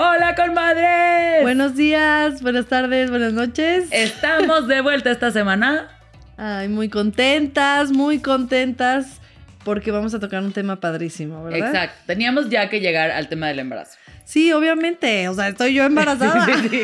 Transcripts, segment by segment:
Hola, comadres. Buenos días, buenas tardes, buenas noches. Estamos de vuelta esta semana. Ay, muy contentas, muy contentas, porque vamos a tocar un tema padrísimo, ¿verdad? Exacto. Teníamos ya que llegar al tema del embarazo. Sí, obviamente. O sea, estoy yo embarazada. Sí, sí.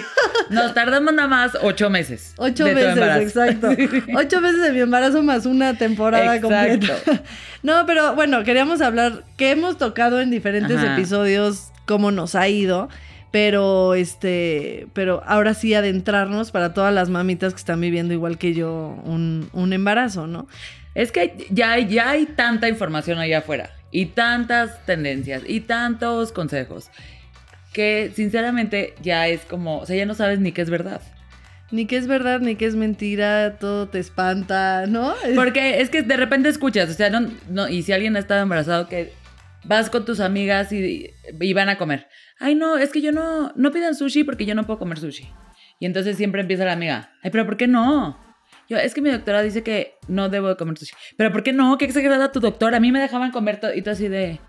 Nos tardamos nada más ocho meses. Ocho meses, exacto. Ocho meses de mi embarazo más una temporada Exacto. completa. No, pero bueno, queríamos hablar que hemos tocado en diferentes Ajá. episodios cómo nos ha ido. Pero este, pero ahora sí adentrarnos para todas las mamitas que están viviendo igual que yo un, un embarazo, ¿no? Es que ya, hay- ya hay tanta información allá afuera y tantas tendencias y tantos consejos que sinceramente ya es como, o sea, ya no sabes ni qué es verdad. Ni que es verdad, ni que es mentira, todo te espanta, ¿no? Porque es que de repente escuchas, o sea, no, no- y si alguien ha estado embarazado, que vas con tus amigas y, y van a comer. Ay, no, es que yo no, no pidan sushi porque yo no puedo comer sushi. Y entonces siempre empieza la amiga, ay, pero ¿por qué no? Yo, es que mi doctora dice que no debo de comer sushi. Pero ¿por qué no? ¿Qué exagerada tu doctora? A mí me dejaban comer todo. Y tú así de,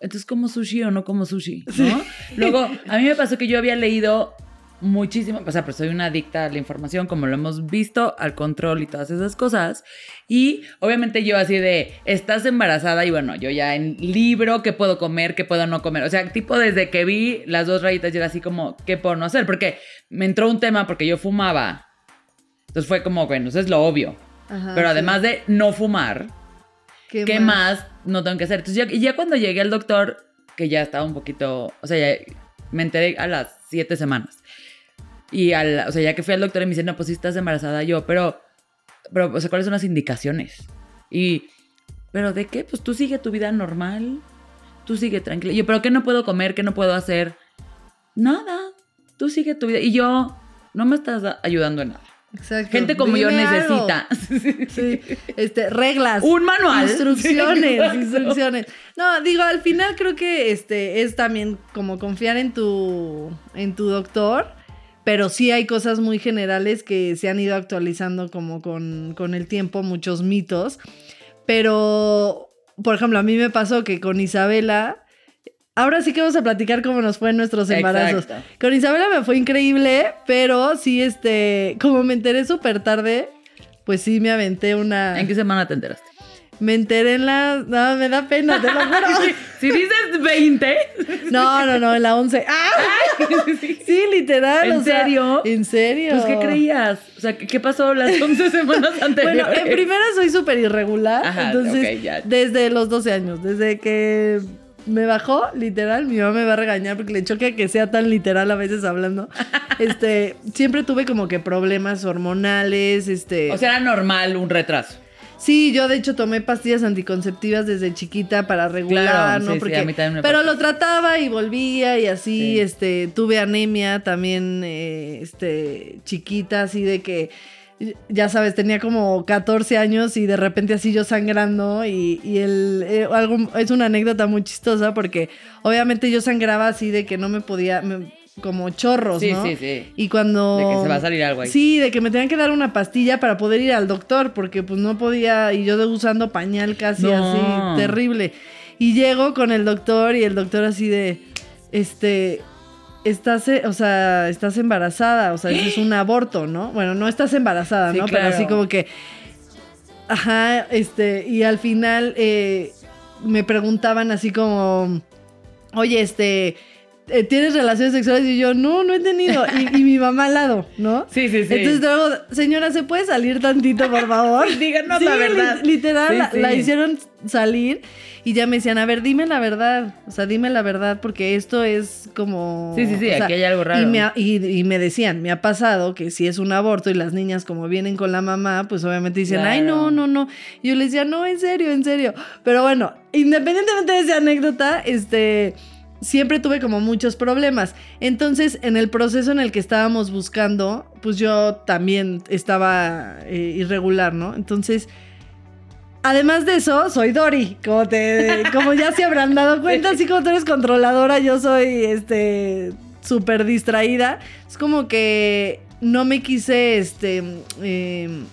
entonces como sushi o no como sushi, ¿no? Luego, a mí me pasó que yo había leído muchísimo, o sea, pues soy una adicta a la información, como lo hemos visto, al control y todas esas cosas. Y obviamente yo así de, estás embarazada y bueno, yo ya en libro, qué puedo comer, qué puedo no comer. O sea, tipo desde que vi las dos rayitas, yo era así como, ¿qué puedo no hacer? Porque me entró un tema porque yo fumaba. Entonces fue como, bueno, eso es lo obvio. Ajá, Pero sí. además de no fumar, ¿qué, más? no tengo que hacer? Entonces ya, ya cuando llegué al doctor, que ya estaba un poquito, o sea, ya me enteré a las siete semanas. Y al, o sea, ya que fui al doctor y me dice, no, pues sí estás embarazada yo, pero, pero, o sea, ¿cuáles son las indicaciones? Y, ¿pero de qué? Pues tú sigue tu vida normal, tú sigue tranquila. Yo, ¿pero qué no puedo comer? ¿Qué no puedo hacer? Nada, tú sigue tu vida. Y yo, no me estás da- ayudando en nada. Exacto. Gente como yo Dime algo. necesita. Sí, este, reglas. Un manual. Instrucciones, Sí, instrucciones. No, digo, al final creo que este es también como confiar en tu, en tu doctor, pero sí hay cosas muy generales que se han ido actualizando como con, con el tiempo, muchos mitos. Pero, por ejemplo, a mí me pasó que con Isabela, ahora sí que vamos a platicar cómo nos fue en nuestros embarazos. Exacto. Con Isabela me fue increíble, pero sí, este, como me enteré súper tarde, pues sí me aventé una... ¿En qué semana te enteraste? Me enteré en la... No, me da pena, te lo juro. Si dices 20, No, no, no, en la 11. ¡Ah! Sí, literal. ¿En o sea, serio? ¿En serio? pues ¿qué creías? O sea, ¿qué, pasó las 11 semanas Bueno, anteriores? en primera soy súper irregular. Ajá, entonces, ok, ya. desde los 12 años, desde que me bajó, literal, mi mamá me va a regañar porque le choca que sea tan literal a veces hablando. Este, siempre tuve como que problemas hormonales, este. O sea, era normal un retraso. Sí, yo de hecho tomé pastillas anticonceptivas desde chiquita para regular, Claro, ¿no? sí, sí, Porque, a mí también me pero lo trataba y volvía y así, Sí. este, tuve anemia también, eh, este, chiquita, así de que, ya sabes, tenía como 14 años y de repente así yo sangrando y, y el, eh, algo, es una anécdota muy chistosa porque obviamente yo sangraba así de que no me podía, me- como chorros, Sí, ¿no? sí, sí. Y cuando... De que se va a salir algo ahí. Sí, de que me tenían que dar una pastilla para poder ir al doctor, porque pues no podía, y yo de- usando pañal casi No. así, terrible. Y llego con el doctor y el doctor así de, este, estás, eh, o sea, estás embarazada, o sea, eso es un aborto, ¿no? Bueno, no estás embarazada, Sí, ¿no? Pero así como que, ajá, este, y al final eh, me preguntaban así como, oye, este, eh, ¿tienes relaciones sexuales? Y yo, no, no he tenido. Y, y mi mamá al lado, ¿no? Sí, sí, sí. Entonces luego, señora, ¿se puede salir tantito, por favor? Díganos Sí, la verdad. li- literal, Sí, la, sí. la hicieron salir y ya me decían, a ver, dime la verdad. O sea, dime la verdad, porque esto es como. Sí, sí, sí, o sea, aquí hay algo raro. Y me, ha- y- y me decían, me ha pasado que si es un aborto y las niñas, como vienen con la mamá, pues obviamente dicen, ay, no, no, no. Y yo les decía, no, en serio, en serio. Pero bueno, independientemente de esa anécdota, este siempre tuve como muchos problemas. Entonces, en el proceso en el que estábamos buscando, pues yo también estaba eh, irregular, ¿no? Entonces, además de eso, soy Dori, como te, como ya se habrán dado cuenta, así como tú eres controladora, yo soy, este, súper distraída. Es como que no me quise, este, em,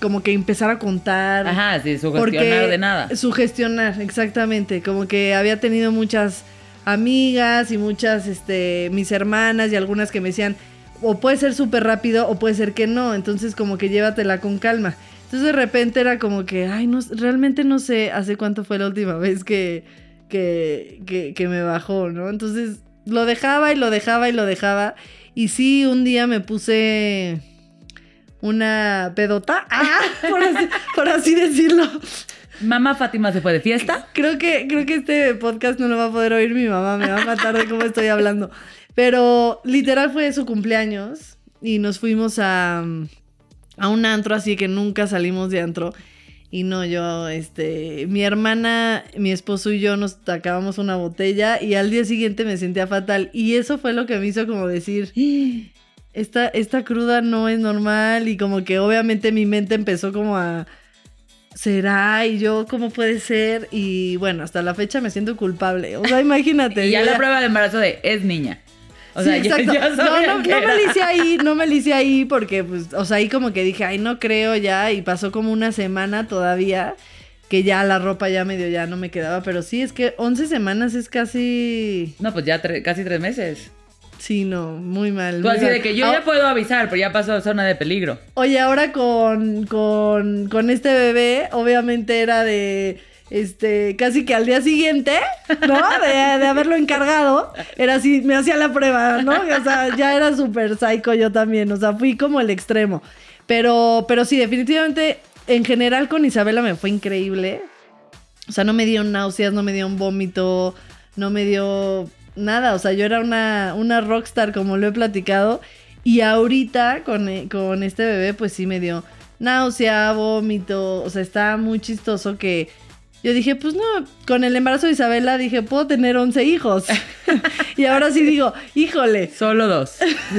como que empezar a contar. Ajá, sí, sugestionar de nada. Sugestionar, exactamente. Como que había tenido muchas amigas y muchas, este, mis hermanas y algunas que me decían, o puede ser súper rápido o puede ser que no. Entonces como que llévatela con calma. Entonces de repente era como que, ay, no, realmente no sé hace cuánto fue la última vez que, que, que, que me bajó, ¿no? Entonces lo dejaba y lo dejaba y lo dejaba. Y sí, un día me puse una pedota, por así decirlo. Mamá Fátima se fue de fiesta. Creo que, creo que este podcast no lo va a poder oír mi mamá, me va a matar de cómo estoy hablando. Pero literal fue su cumpleaños y nos fuimos a, a un antro, así que nunca salimos de antro. Y no, yo, este, mi hermana, mi esposo y yo nos acabamos una botella y al día siguiente me sentía fatal. Y eso fue lo que me hizo como decir, esta, esta cruda no es normal y como que obviamente mi mente empezó como a... ¿Será? Y yo, ¿cómo puede ser? Y bueno, hasta la fecha me siento culpable. O sea, imagínate. Y ya la prueba de embarazo de es niña. O Sí, sea, yo, exacto. yo no, no, no me le hice ahí, no me le hice ahí porque, pues, o sea, ahí como que dije, ay, no creo ya. Y pasó como una semana todavía que ya la ropa ya medio ya no me quedaba. Pero sí, es que 11 semanas es casi... No, pues ya tre- casi tres meses. Sí, no, muy mal. Tú muy así mal. de que yo Ah, ya puedo avisar, pero ya pasó zona de peligro. Oye, ahora con, con, con este bebé, obviamente era de, este, casi que al día siguiente, ¿no? De, de haberlo encargado, era así, me hacía la prueba, ¿no? O sea, ya era súper psycho yo también, o sea, fui como el extremo. Pero, pero sí, definitivamente, en general con Isabela me fue increíble. O sea, no me dio náuseas, no me dio un vómito, no me dio nada. O sea, yo era una, una rockstar, como lo he platicado. Y ahorita con, eh, con este bebé, pues sí me dio náusea, vómito. O sea, está muy chistoso que yo dije, pues no, con el embarazo de Isabela dije, puedo tener 11 hijos. y ahora sí digo, híjole, Solo dos.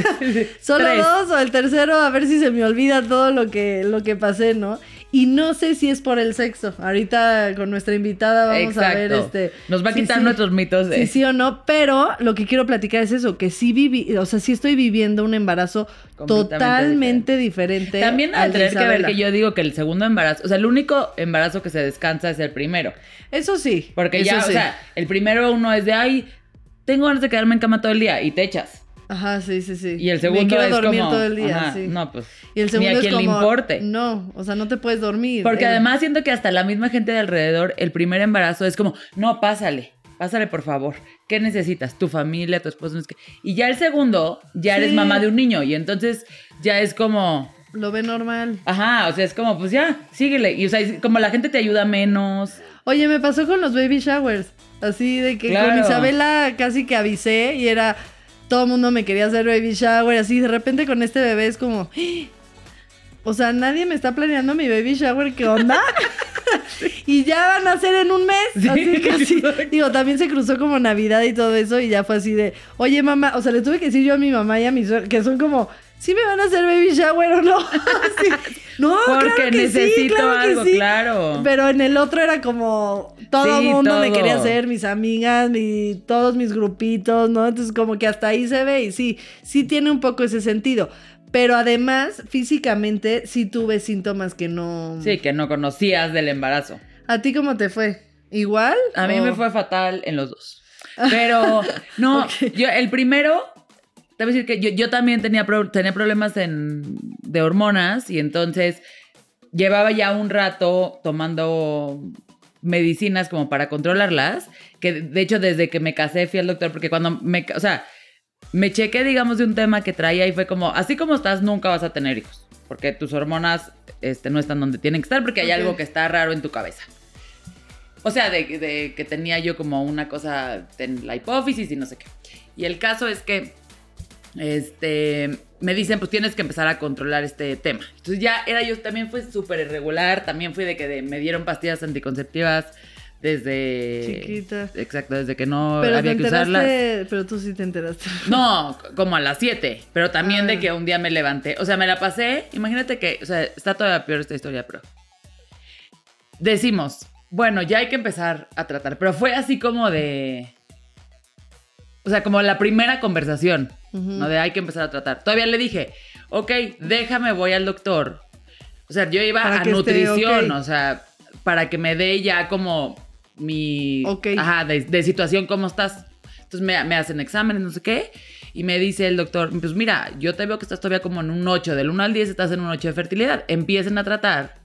Solo Tres. dos o el tercero, a ver si se me olvida todo lo que, lo que pasé, ¿no? Y no sé si es por el sexo. Ahorita con nuestra invitada vamos a ver este. Nos va a sí, quitar sí. nuestros mitos de. Sí, sí o no, pero lo que quiero platicar es eso, que sí viví, o sea, sí estoy viviendo un embarazo totalmente diferente. También al tener que ver que yo digo que el segundo embarazo, o sea, el único embarazo que se descansa es el primero. Eso sí. Porque eso ya, sí. o sea, el primero uno es de, ay, tengo ganas de quedarme en cama todo el día y te echas. Ajá, sí, sí, sí. Y el Me segundo quiero es dormir como, todo el día, ajá, sí. No, pues. y el segundo ni a es quien le importe. No, o sea, no te puedes dormir. Porque El- además siento que hasta la misma gente de alrededor, el primer embarazo es como, no, pásale, pásale por favor. ¿Qué necesitas? Tu familia, tu esposo. Y ya el segundo, ya eres Sí. mamá de un niño. Y entonces ya es como, Lo ve normal. ajá, o sea, es como, pues ya, síguele. Y o sea, es como la gente te ayuda menos. Oye, me pasó con los baby showers. Así de que con. Isabela casi que avisé y era. Todo el mundo me quería hacer baby shower. Así de repente con este bebé es como. "¡Ah!". O sea, nadie me está planeando mi baby shower. ¿Qué onda? y ya van a ser en un mes. Sí, así que sí. Digo, también se cruzó como Navidad y todo eso. Y ya fue así de. Oye, mamá. O sea, le tuve que decir yo a mi mamá y a mi suegra que son como. ¿Sí me van a hacer baby shower o no? Sí. No, Porque claro que sí, necesito que algo, sí. claro. Pero en el otro era como todo el Sí, mundo me quería hacer, mis amigas, mi, todos mis grupitos, ¿no? Entonces como que hasta ahí se ve y sí, sí tiene un poco ese sentido. Pero además, físicamente, sí tuve síntomas que no... Sí, que no conocías del embarazo. ¿A ti cómo te fue? ¿Igual? A mí ¿O- me fue fatal en los dos. Pero, no, yo, el primero, te voy a decir que yo, yo también tenía, pro- tenía problemas en, de hormonas y entonces llevaba ya un rato tomando medicinas como para controlarlas, que de hecho desde que me casé fui al doctor, porque cuando me, o sea, me chequé, digamos, de un tema que traía y fue como, así como estás, nunca vas a tener hijos, porque tus hormonas este, no están donde tienen que estar, porque hay algo que está raro en tu cabeza. O sea, de, de que tenía yo como una cosa en la hipófisis y no sé qué. Y el caso es que este, me dicen, pues tienes que empezar a controlar este tema. Entonces ya era yo, también fue súper irregular, también fui de que de- me dieron pastillas anticonceptivas desde... Chiquita. Exacto, desde que no Pero te había que usarlas. pero tú sí te enteraste. No, como a las 7, pero también Ah. de que un día me levanté. O sea, me la pasé. Imagínate que, o sea, está todavía peor esta historia, pero. Decimos, bueno, ya hay que empezar a tratar. Pero fue así como de. O sea, como la primera conversación, Ujú. ¿no? De hay que empezar a tratar. Todavía le dije, ok, déjame, voy al doctor. O sea, yo iba Para a esté nutrición, ok. o sea, para que me dé ya como mi. Ok. Ajá, de, de situación, ¿cómo estás? Entonces me, me hacen exámenes, no sé qué. Y me dice el doctor, pues mira, yo te veo que estás todavía como en un 8, del 1 al 10 estás en un 8 de fertilidad. Empiecen a tratar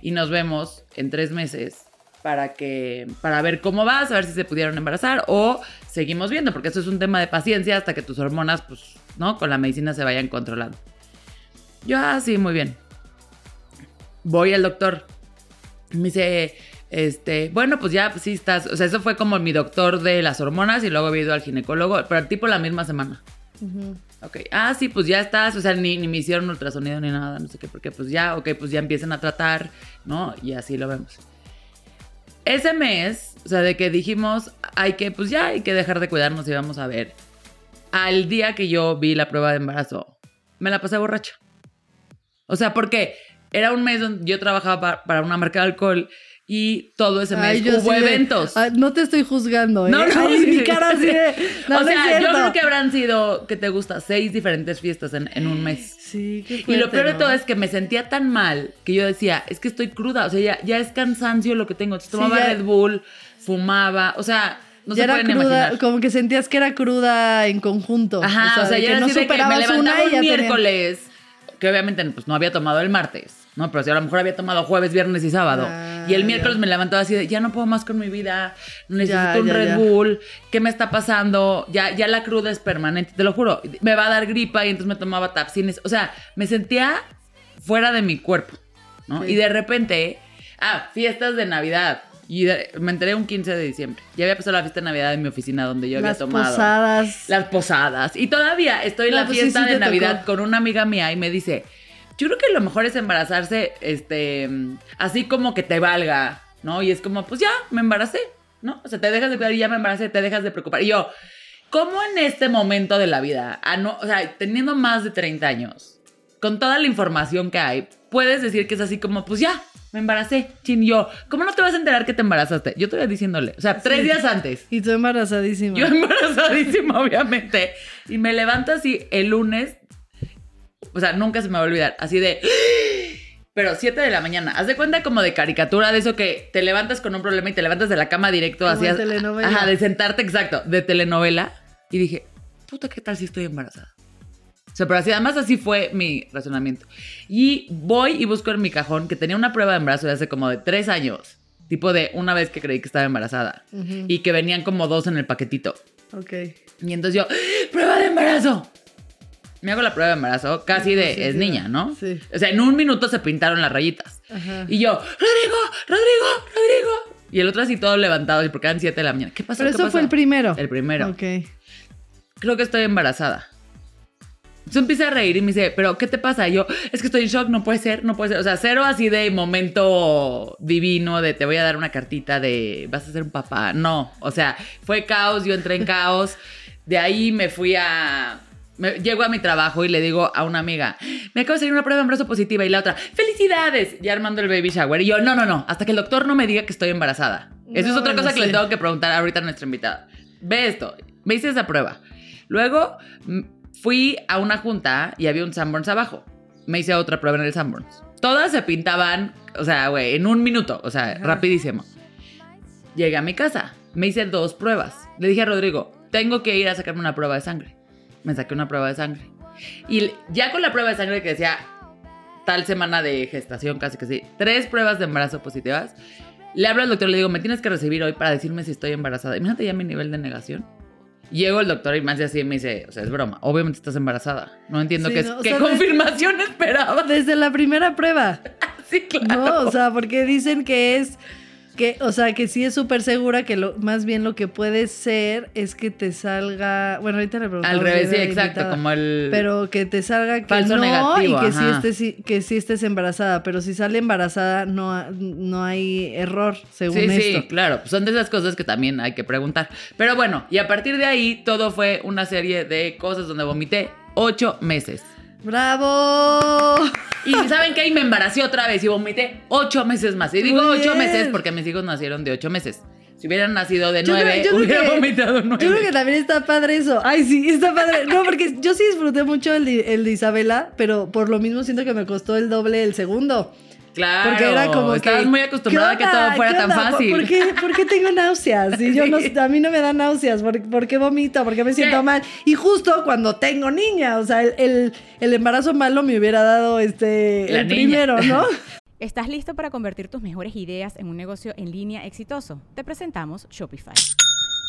y nos vemos en tres meses para que para ver cómo vas, a ver si se pudieron embarazar o seguimos viendo, porque esto es un tema de paciencia hasta que tus hormonas, pues, ¿no? Con la medicina se vayan controlando. Yo, ah, sí, muy bien. Voy al doctor. Me dice, este, bueno, pues ya, pues sí estás. O sea, eso fue como mi doctor de las hormonas y luego había ido al ginecólogo, pero tipo la misma semana. Ujú. Ok, ah, sí, pues ya estás, o sea, ni, ni me hicieron ultrasonido ni nada, no sé qué, porque pues ya, ok, pues ya empiezan a tratar, ¿no? Y así lo vemos. Ese mes, o sea, de que dijimos, hay que, pues ya hay que dejar de cuidarnos y vamos a ver. Al día que yo vi la prueba de embarazo, me la pasé borracha. O sea, porque era un mes donde yo trabajaba pa- para una marca de alcohol y todo ese mes Ay, yo hubo sí de- eventos. Ah, no te estoy juzgando, ¿eh? No, no, Ay, mi cara así sí. de- No, o sea, yo creo que habrán sido, ¿qué te gusta? Seis diferentes fiestas en, en un mes. Sí, qué Y lo fuerte, peor de ¿no? todo es que me sentía tan mal que yo decía, es que estoy cruda, o sea, ya, ya es cansancio lo que tengo. Entonces, Sí, tomaba ya- Red Bull, fumaba, o sea, no ya se era cruda, imaginar. como que sentías que era cruda en conjunto. Ajá, o sea, ya que no de que me superabas levantaba una y un ya tenía- miércoles, que obviamente pues, no había tomado el martes, ¿no? Pero si a lo mejor había tomado jueves, viernes y sábado. Ah, y el miércoles ya. me levantaba así de, ya no puedo más con mi vida, necesito Ya, un ya, Red. Bull, ¿qué me está pasando? Ya, ya la cruda es permanente, te lo juro. Me va a dar gripa y entonces me tomaba tapsines. O sea, me sentía fuera de mi cuerpo, ¿no? Sí. Y de repente, ah, fiestas de Navidad. Y de- me enteré un 15 de diciembre. Ya había pasado la fiesta de Navidad en mi oficina donde yo Las había tomado. posadas. Las posadas. Y todavía estoy en la pues sí, fiesta sí de Navidad tocó. con una amiga mía y me dice, yo creo que lo mejor es embarazarse, este, así como que te valga, ¿no? Y es como, pues ya, me embaracé, ¿no? O sea, te dejas de cuidar y ya me embaracé, te dejas de preocupar. Y yo, ¿cómo en este momento de la vida, a no- o sea, teniendo más de 30 años, con toda la información que hay, puedes decir que es así como, pues ya, me embaracé, chin, yo, ¿cómo no te vas a enterar que te embarazaste? Yo estoy diciéndole, o sea, tres Sí. días antes. Y tú embarazadísima. Yo embarazadísima, obviamente. Y me levanto así el lunes. O sea, nunca se me va a olvidar. Así de. Pero 7 de la mañana. Haz de cuenta como de caricatura de eso que te levantas con un problema y te levantas de la cama directo Como en telenovela. Ajá, de sentarte, exacto, de telenovela. Y dije, puta, ¿qué tal si estoy embarazada? O sea, pero así, además así fue mi razonamiento. Y voy y busco en mi cajón que tenía una prueba de embarazo de hace como de tres años. Tipo de una vez que creí que estaba embarazada. Ujú. Y que venían como dos en el paquetito. Ok. Y entonces yo, ¡prueba de embarazo! Me hago la prueba de embarazo, casi de, Sí, es sí, niña, ¿no? sí. O sea, en un minuto se pintaron las rayitas. Ajá. Y yo, Rodrigo, Rodrigo, Rodrigo. Y el otro así todo levantado, y porque eran 7 de la mañana. ¿Qué pasó? Pero ¿Qué eso pasó? fue el primero. El primero. Ok. Creo que estoy embarazada. Entonces empieza a reír y me dice, ¿pero qué te pasa? Y yo, es que estoy en shock, no puede ser, no puede ser. O sea, cero así de momento divino de te voy a dar una cartita de vas a ser un papá. No, o sea, fue caos, yo entré en caos. De ahí me fui a... Me, llego a mi trabajo y le digo a una amiga, me acabo de salir una prueba de embarazo positiva y la otra, felicidades, ya armando el baby shower. Y yo, no, no, no, hasta que el doctor no me diga que estoy embarazada. Eso es otra cosa que le tengo que preguntar ahorita a nuestra invitada. Ve esto, me hice esa prueba. Luego mm, fui a una junta y había un Sanborns abajo. Me hice otra prueba en el Sanborns. Todas se pintaban, o sea, güey, en un minuto, o sea, Ajá. rapidísimo. Llegué a mi casa, me hice dos pruebas. Le dije a Rodrigo, tengo que ir a sacarme una prueba de sangre. Me saqué una prueba de sangre. Y ya con la prueba de sangre que decía tal semana de gestación, casi que sí, tres pruebas de embarazo positivas, Le hablo al doctor, le digo, me tienes que recibir hoy para decirme si estoy embarazada. Imagínate ya mi nivel de negación. Llego el doctor y me hace así y me dice, o sea, es broma. Obviamente estás embarazada. No entiendo Sí, qué, no, qué sea, confirmación esperaba. Desde la primera prueba. Sí, claro. No, o sea, porque dicen que es que, o sea, que sí es súper segura que lo, más bien lo que puede ser es que te salga, bueno, ahorita le preguntamos. Al revés, sí, exacto, invitada, como el... Pero que te salga que Falso no negativo, y que sí, estés, que sí estés embarazada, pero si sale embarazada no, no hay error, según Sí, esto. sí, claro. pues Son de esas cosas que también hay que preguntar. Pero bueno, y a partir de ahí todo fue una serie de cosas donde vomité ocho meses. ¡Bravo! Y ¿saben qué? Ahí me embaracé otra vez y vomité ocho meses más. Y digo Muy ocho bien. meses porque mis hijos nacieron de ocho meses. Si hubieran nacido de Yo nueve, creo hubiera que- vomitado nueve. Yo creo que también está padre eso. Ay, sí, está padre. No, porque yo sí disfruté mucho el de, el de Isabela, pero por lo mismo siento que me costó el doble el segundo. Claro, Porque era como estabas que, muy acostumbrada a ¿qué que todo fuera ¿Qué tan fácil. ¿Por qué, por qué tengo náuseas? Y yo no, a mí no me dan náuseas. ¿Por, por qué vomito? ¿Por qué me siento ¿Qué? mal? Y justo cuando tengo niña, o sea, el, el- el embarazo malo me hubiera dado este La el niña. primero, ¿no? ¿Estás listo para convertir tus mejores ideas en un negocio en línea exitoso? Te presentamos Shopify.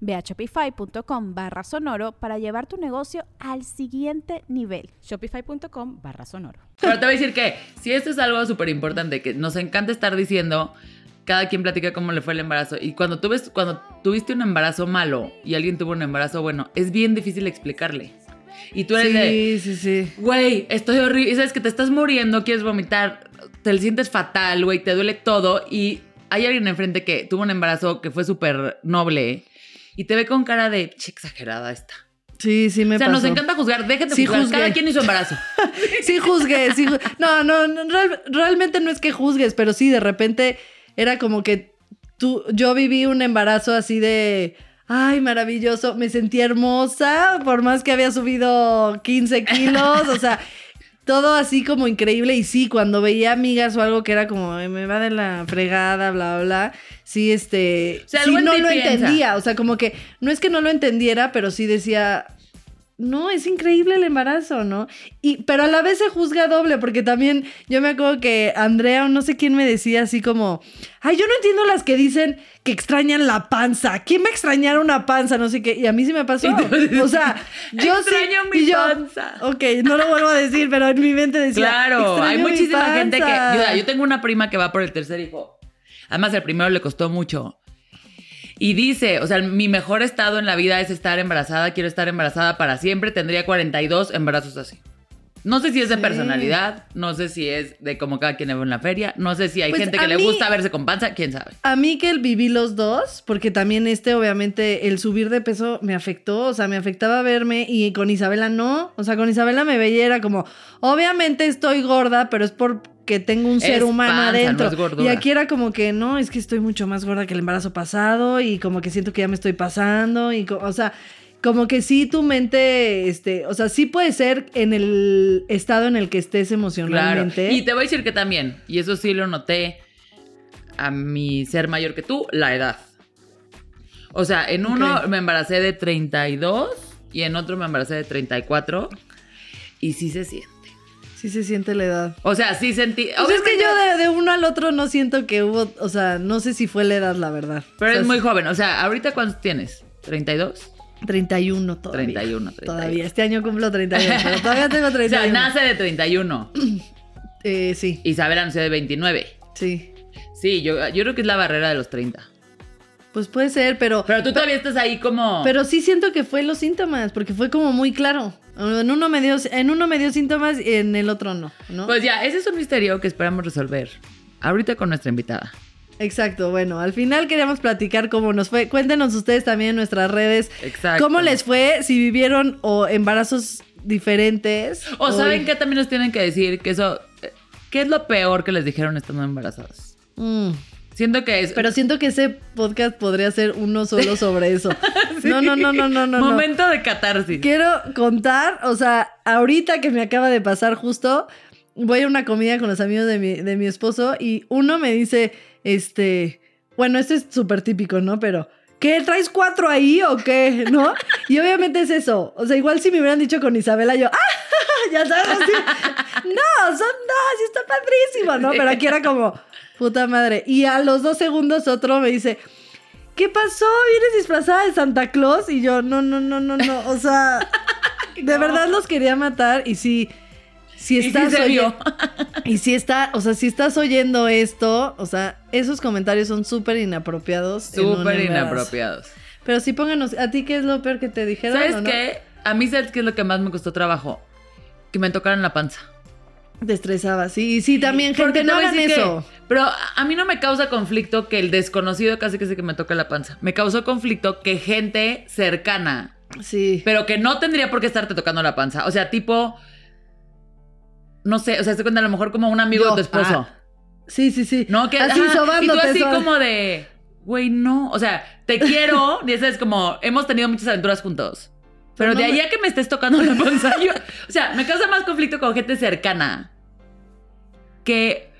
Ve a shopify.com barra sonoro para llevar tu negocio al siguiente nivel. Shopify.com barra sonoro. Pero te voy a decir que si esto es algo súper importante, que nos encanta estar diciendo, cada quien platica cómo le fue el embarazo. Y cuando, tú ves, cuando tuviste un embarazo malo y alguien tuvo un embarazo bueno, es bien difícil explicarle. Y tú eres de, Sí, sí, sí. güey, estoy horrible. Y sabes que te estás muriendo, quieres vomitar, te sientes fatal, güey, te duele todo. Y hay alguien enfrente que tuvo un embarazo que fue súper noble y te ve con cara de, che, exagerada esta. Sí, sí me o sea, pasó. nos encanta juzgar, déjate Sí, juzgar. juzgué. Cada quien hizo embarazo. Sí juzgué, sí ju- No, no, no, real- realmente no es que juzgues, pero sí, de repente era como que tú, yo viví un embarazo así de, ay, maravilloso, me sentí hermosa, por más que había subido 15 kilos, o sea, todo así como increíble. Y sí, cuando veía amigas o algo que era como, "Ay, me va de la fregada, bla, bla, bla, sí, este, O sea, sí no lo piensa. entendía, o sea, como que no es que no lo entendiera, pero sí decía, no, es increíble el embarazo, ¿no? Y, pero a la vez se juzga doble, porque también yo me acuerdo que Andrea o no sé quién me decía así como, ay, yo no entiendo las que dicen que extrañan la panza. ¿Quién va a extrañar una panza? No sé qué. Y a mí sí me pasó. O sea, yo sí. Extraño mi yo, panza. Ok, no lo vuelvo a decir, pero en mi mente decía. Claro, "Extraño hay muchísima gente que. panza". Yo, yo tengo una prima que va por el tercer hijo. Además, el primero le costó mucho. Y dice, o sea, mi mejor estado en la vida es estar embarazada, quiero estar embarazada para siempre, tendría 42 embarazos así. No sé si es de Sí. personalidad, no sé si es de como cada quien le ve en la feria, no sé si hay Pues gente que le gusta verse con panza, quién sabe. A mí que el viví los dos, porque también este, obviamente, el subir de peso me afectó, o sea, me afectaba verme y con Isabela no, o sea, con Isabela me veía, era como, obviamente estoy gorda, pero es porque tengo un Es ser humano panza, no adentro. es gordura. y aquí era como que, no, es que estoy mucho más gorda que el embarazo pasado y como que siento que ya me estoy pasando y, o sea... Como que sí, tu mente, este, o sea, sí puede ser en el estado en el que estés Claro. emocionalmente. Y te voy a decir que también, y eso sí lo noté a mi ser mayor que tú, la edad. O sea, en uno me embaracé de 32 y en otro me embaracé de 34 y sí se siente. Sí se siente la edad. O sea, sí sentí... Pues es que yo de, de uno al otro no siento que hubo, o sea, no sé si fue la edad, la verdad. Pero O sea, es muy joven. O sea, ¿ahorita cuántos tienes? ¿32? 31 todavía. 31, 31. Todavía, este año cumplo 31, pero todavía tengo O sea, 31. nace de 31. Eh, sí, Isabel nació de 29. sí. Sí, yo, yo creo que es la barrera de los 30. Pues puede ser, pero, Pero tú todavía estás ahí como... pero sí siento que fue los síntomas, porque fue como muy claro. En uno me dio, en uno me dio síntomas y en el otro no, ¿no? Pues ya, ese es un misterio que esperamos resolver ahorita con nuestra invitada. Exacto, bueno, al final queríamos platicar cómo nos fue. Cuéntenos ustedes también en nuestras redes Exacto. cómo les fue, si vivieron o embarazos diferentes. O saben que también nos tienen que decir que eso, eh, ¿qué es lo peor que les dijeron estando embarazadas? Mm, Siento que es Pero siento que ese podcast podría ser uno solo sobre eso. Sí. No, no, no, no, no, no. no. momento de catarsis. Quiero contar, o sea, ahorita que me acaba de pasar justo, voy a una comida con los amigos de mi, de mi esposo y uno me dice, este, bueno, este es súper típico, ¿no? Pero, ¿qué? ¿Traes cuatro ahí o qué? ¿No? Y obviamente es eso. O sea, igual si me hubieran dicho con Isabela, yo, ¡ah! Ya sabes, así, no, son dos y está padrísimo, ¿no? Pero aquí era como, puta madre. Y a los dos segundos otro me dice, ¿qué pasó? ¿Vienes disfrazada de Santa Claus? Y yo, no, no, no, no, no. O sea, de verdad los quería matar y sí. Si Y estás se oye- vio. y si está, o sea, si estás oyendo esto, o sea, esos comentarios son súper inapropiados. Súper inapropiados. Pero sí pónganos, ¿a ti qué es lo peor que te dijeron? ¿Sabes o no? qué? A mí, ¿sabes qué es lo que más me costó trabajo? Que me tocaran la panza. Te estresaba, sí. Sí, también, gente, no hagan que- eso. pero a- mí no me causa conflicto que el desconocido casi que sé que me toque la panza. Me causó conflicto que gente cercana, Sí. pero que no tendría por qué estarte tocando la panza. O sea, tipo. No sé, o sea, se cuenta a lo mejor como un amigo Yo, de tu esposo. ah, Sí, sí, sí. No, que así ajá, Y tú así soba- como de, güey, no. O sea, te quiero. y eso es como, hemos tenido muchas aventuras juntos. Pero de ahí me- a que me estés tocando la panza, yo- o sea, me causa más conflicto con gente cercana que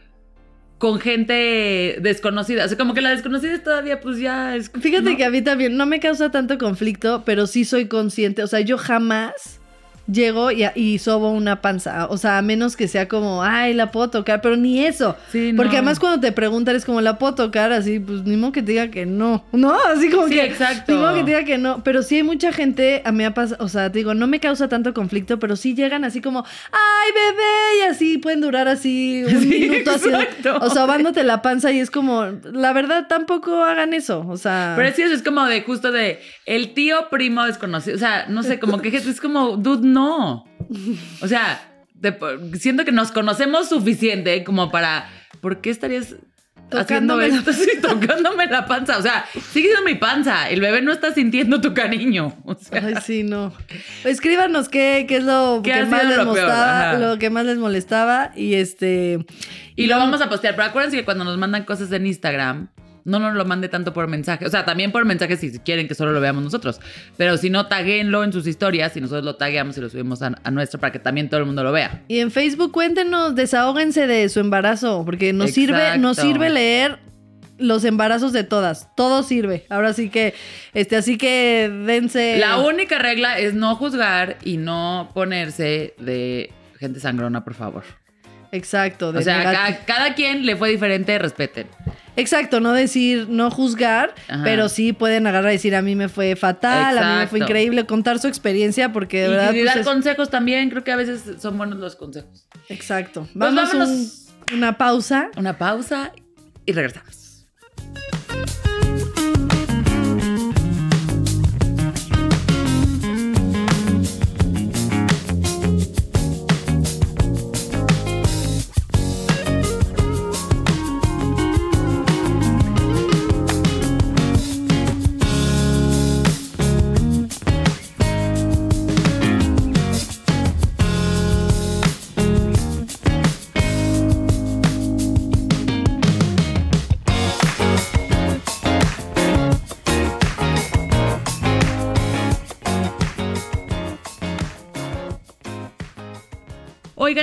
con gente desconocida. O sea, como que la desconocida todavía, pues ya es. Fíjate ¿no? que a mí también no me causa tanto conflicto, pero sí soy consciente. O sea, yo jamás llego y, y sobo una panza. O sea, a menos que sea como, ay, la puedo tocar, pero ni eso. Sí, no. Porque además cuando te preguntan es como, ¿la puedo tocar? Así, pues ni modo que te diga que no. No, así como Sí, que... exacto. Ni modo que te diga que no. Pero sí hay mucha gente, a mí me ha pasado, o sea, te digo, no me causa tanto conflicto, pero sí llegan así como, ¡ay, bebé! Y así pueden durar así un Sí, minuto así. exacto. O sobándote la panza y es como, la verdad, tampoco hagan eso. O sea... Pero sí, eso es como de justo de el tío primo desconocido. O sea, no sé, como que es como, dude, no. O sea, siento que nos conocemos suficiente como para. ¿Por qué estarías Tocándome la? Sí, tocándome la panza. O sea, sigue siendo mi panza. El bebé no está sintiendo tu cariño. O sea, Ay, sí, no. Escríbanos qué, qué es lo ¿Qué que más les lo molestaba, lo que más les molestaba y este y lo vamos a postear. Pero acuérdense que cuando nos mandan cosas en Instagram. No nos lo mande tanto por mensaje. O sea, también por mensaje si quieren que solo lo veamos nosotros. Pero si no, taguenlo en sus historias y nosotros lo tagueamos y lo subimos a, a nuestro para que también todo el mundo lo vea. y en Facebook cuéntenos, desahóguense de su embarazo, porque nos sirve, nos sirve leer los embarazos de todas. Todo sirve. Ahora sí que, este, así que dense. La única regla es no juzgar y no ponerse de gente sangrona, por favor. Exacto. de O sea, cada, cada quien le fue diferente, respeten. Exacto, no decir, no juzgar, Ajá. pero sí pueden agarrar y decir, a mí me fue fatal, a mí me fue increíble, contar su experiencia, porque de y, verdad. y pues, dar es- consejos también, creo que a veces son buenos los consejos. Exacto. Pues Vamos a vámonos. una pausa. Una pausa y regresamos.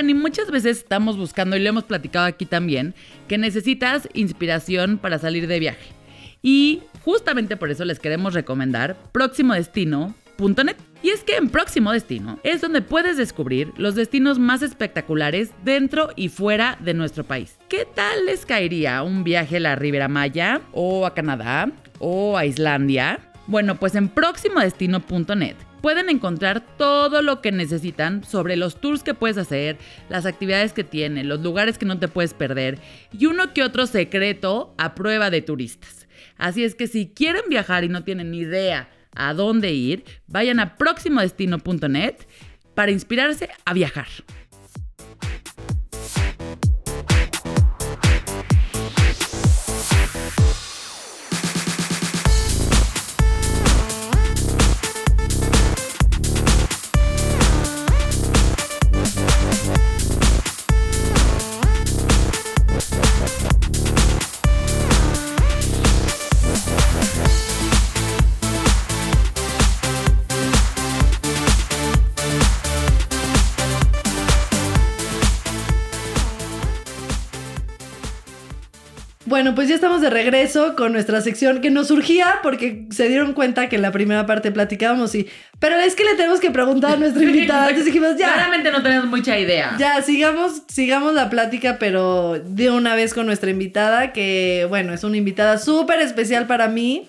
Y muchas veces estamos buscando, y lo hemos platicado aquí también, que necesitas inspiración para salir de viaje. Y justamente por eso les queremos recomendar próximodestino.net. Y es que en Próximo Destino es donde puedes descubrir los destinos más espectaculares dentro y fuera de nuestro país. ¿Qué tal les caería un viaje a la Riviera Maya o a Canadá o a Islandia? Bueno, pues en próximodestino.net pueden encontrar todo lo que necesitan sobre los tours que puedes hacer, las actividades que tiene, los lugares que no te puedes perder y uno que otro secreto a prueba de turistas. Así es que si quieren viajar y no tienen ni idea a dónde ir, vayan a próximodestino.net para inspirarse a viajar. Bueno, pues ya estamos de regreso con nuestra sección que nos surgía porque se dieron cuenta que en la primera parte platicábamos y... Pero es que le tenemos que preguntar a nuestra invitada. Entonces dijimos, ya. Claramente no tenemos mucha idea. Ya, sigamos, sigamos la plática, pero de una vez con nuestra invitada, que bueno, es una invitada súper especial para mí,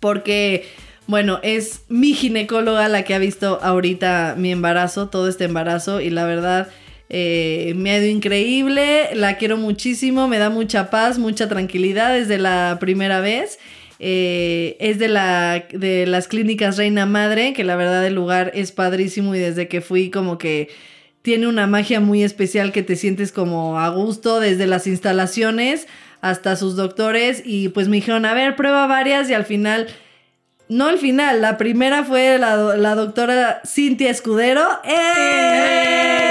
porque, bueno, es mi ginecóloga la que ha visto ahorita mi embarazo, todo este embarazo, y la verdad eh, me ha ido increíble, la quiero muchísimo, me da mucha paz, mucha tranquilidad desde la primera vez. Eh, es de, la, de las clínicas Reina Madre, que la verdad el lugar es padrísimo y desde que fui como que tiene una magia muy especial que te sientes como a gusto desde las instalaciones hasta sus doctores y pues me dijeron, a ver, prueba varias y al final no al final, la primera fue la, la doctora Cintia Escudero. ¡Eh!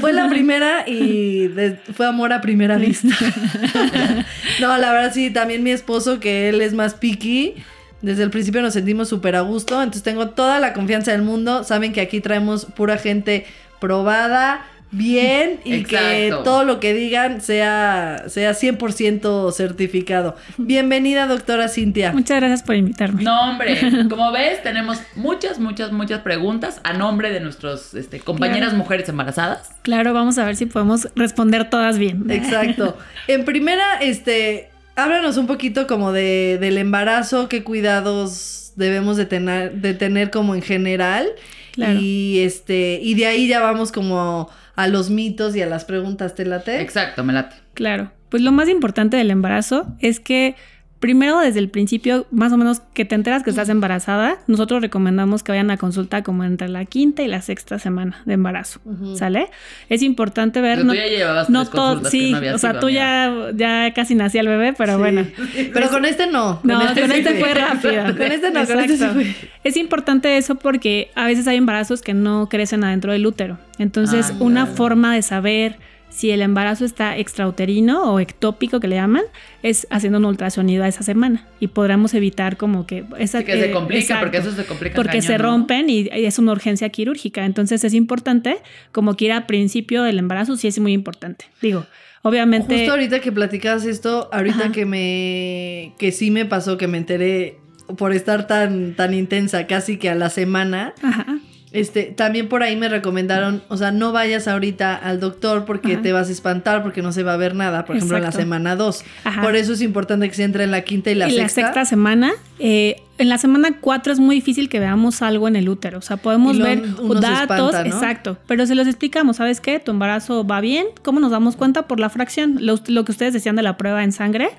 Fue la primera y fue amor a primera vista. no, la verdad sí, también mi esposo, que él es más picky. Desde el principio nos sentimos súper a gusto, entonces tengo toda la confianza del mundo. Saben que aquí traemos pura gente probada, bien y que todo lo que digan sea, sea 100% certificado. Bienvenida, doctora Cintia. Muchas gracias por invitarme. No, hombre, como ves, tenemos muchas, muchas, muchas preguntas a nombre de nuestros este, compañeras mujeres embarazadas. Claro, vamos a ver si podemos responder todas bien. Exacto. En primera, este, háblanos un poquito como de, del embarazo, qué cuidados debemos de tener, de tener como en general. Y este, y de ahí ya vamos como a los mitos y a las preguntas, ¿te late? Exacto, me late. Claro. Pues lo más importante del embarazo es que primero desde el principio, más o menos que te enteras que estás embarazada, nosotros recomendamos que vayan a consulta como entre la quinta y la sexta semana de embarazo, ¿sale? Es importante ver... no, tú ya llevabas no todo, sí, o sea, tú ya, ya casi nacía el bebé, pero bueno. Pero con este no. No, con este, fue rápido. con este no, con este fue. Es importante eso porque a veces hay embarazos que no crecen adentro del útero. Entonces, ah, una forma de saber si el embarazo está extrauterino o ectópico que le llaman, es haciendo un ultrasonido a esa semana y podremos evitar como que esa que se complica porque eso se complica porque se rompen y, es una urgencia quirúrgica, entonces es importante como que ir al principio del embarazo sí es muy importante. Digo, obviamente Justo ahorita que platicas esto, ahorita que me que sí me pasó que me enteré por estar tan tan intensa casi que a la semana. Ajá este, también por ahí me recomendaron, o sea, no vayas ahorita al doctor porque te vas a espantar, porque no se va a ver nada, por ejemplo, en la semana 2. Por eso es importante que se entre en la quinta y la sexta. la sexta semana, eh, en la semana 4 es muy difícil que veamos algo en el útero. O sea, podemos ver datos, exacto, pero se los explicamos, ¿sabes qué? Tu embarazo va bien. ¿Cómo nos damos cuenta? Por la fracción. Lo, que ustedes decían de la prueba en sangre,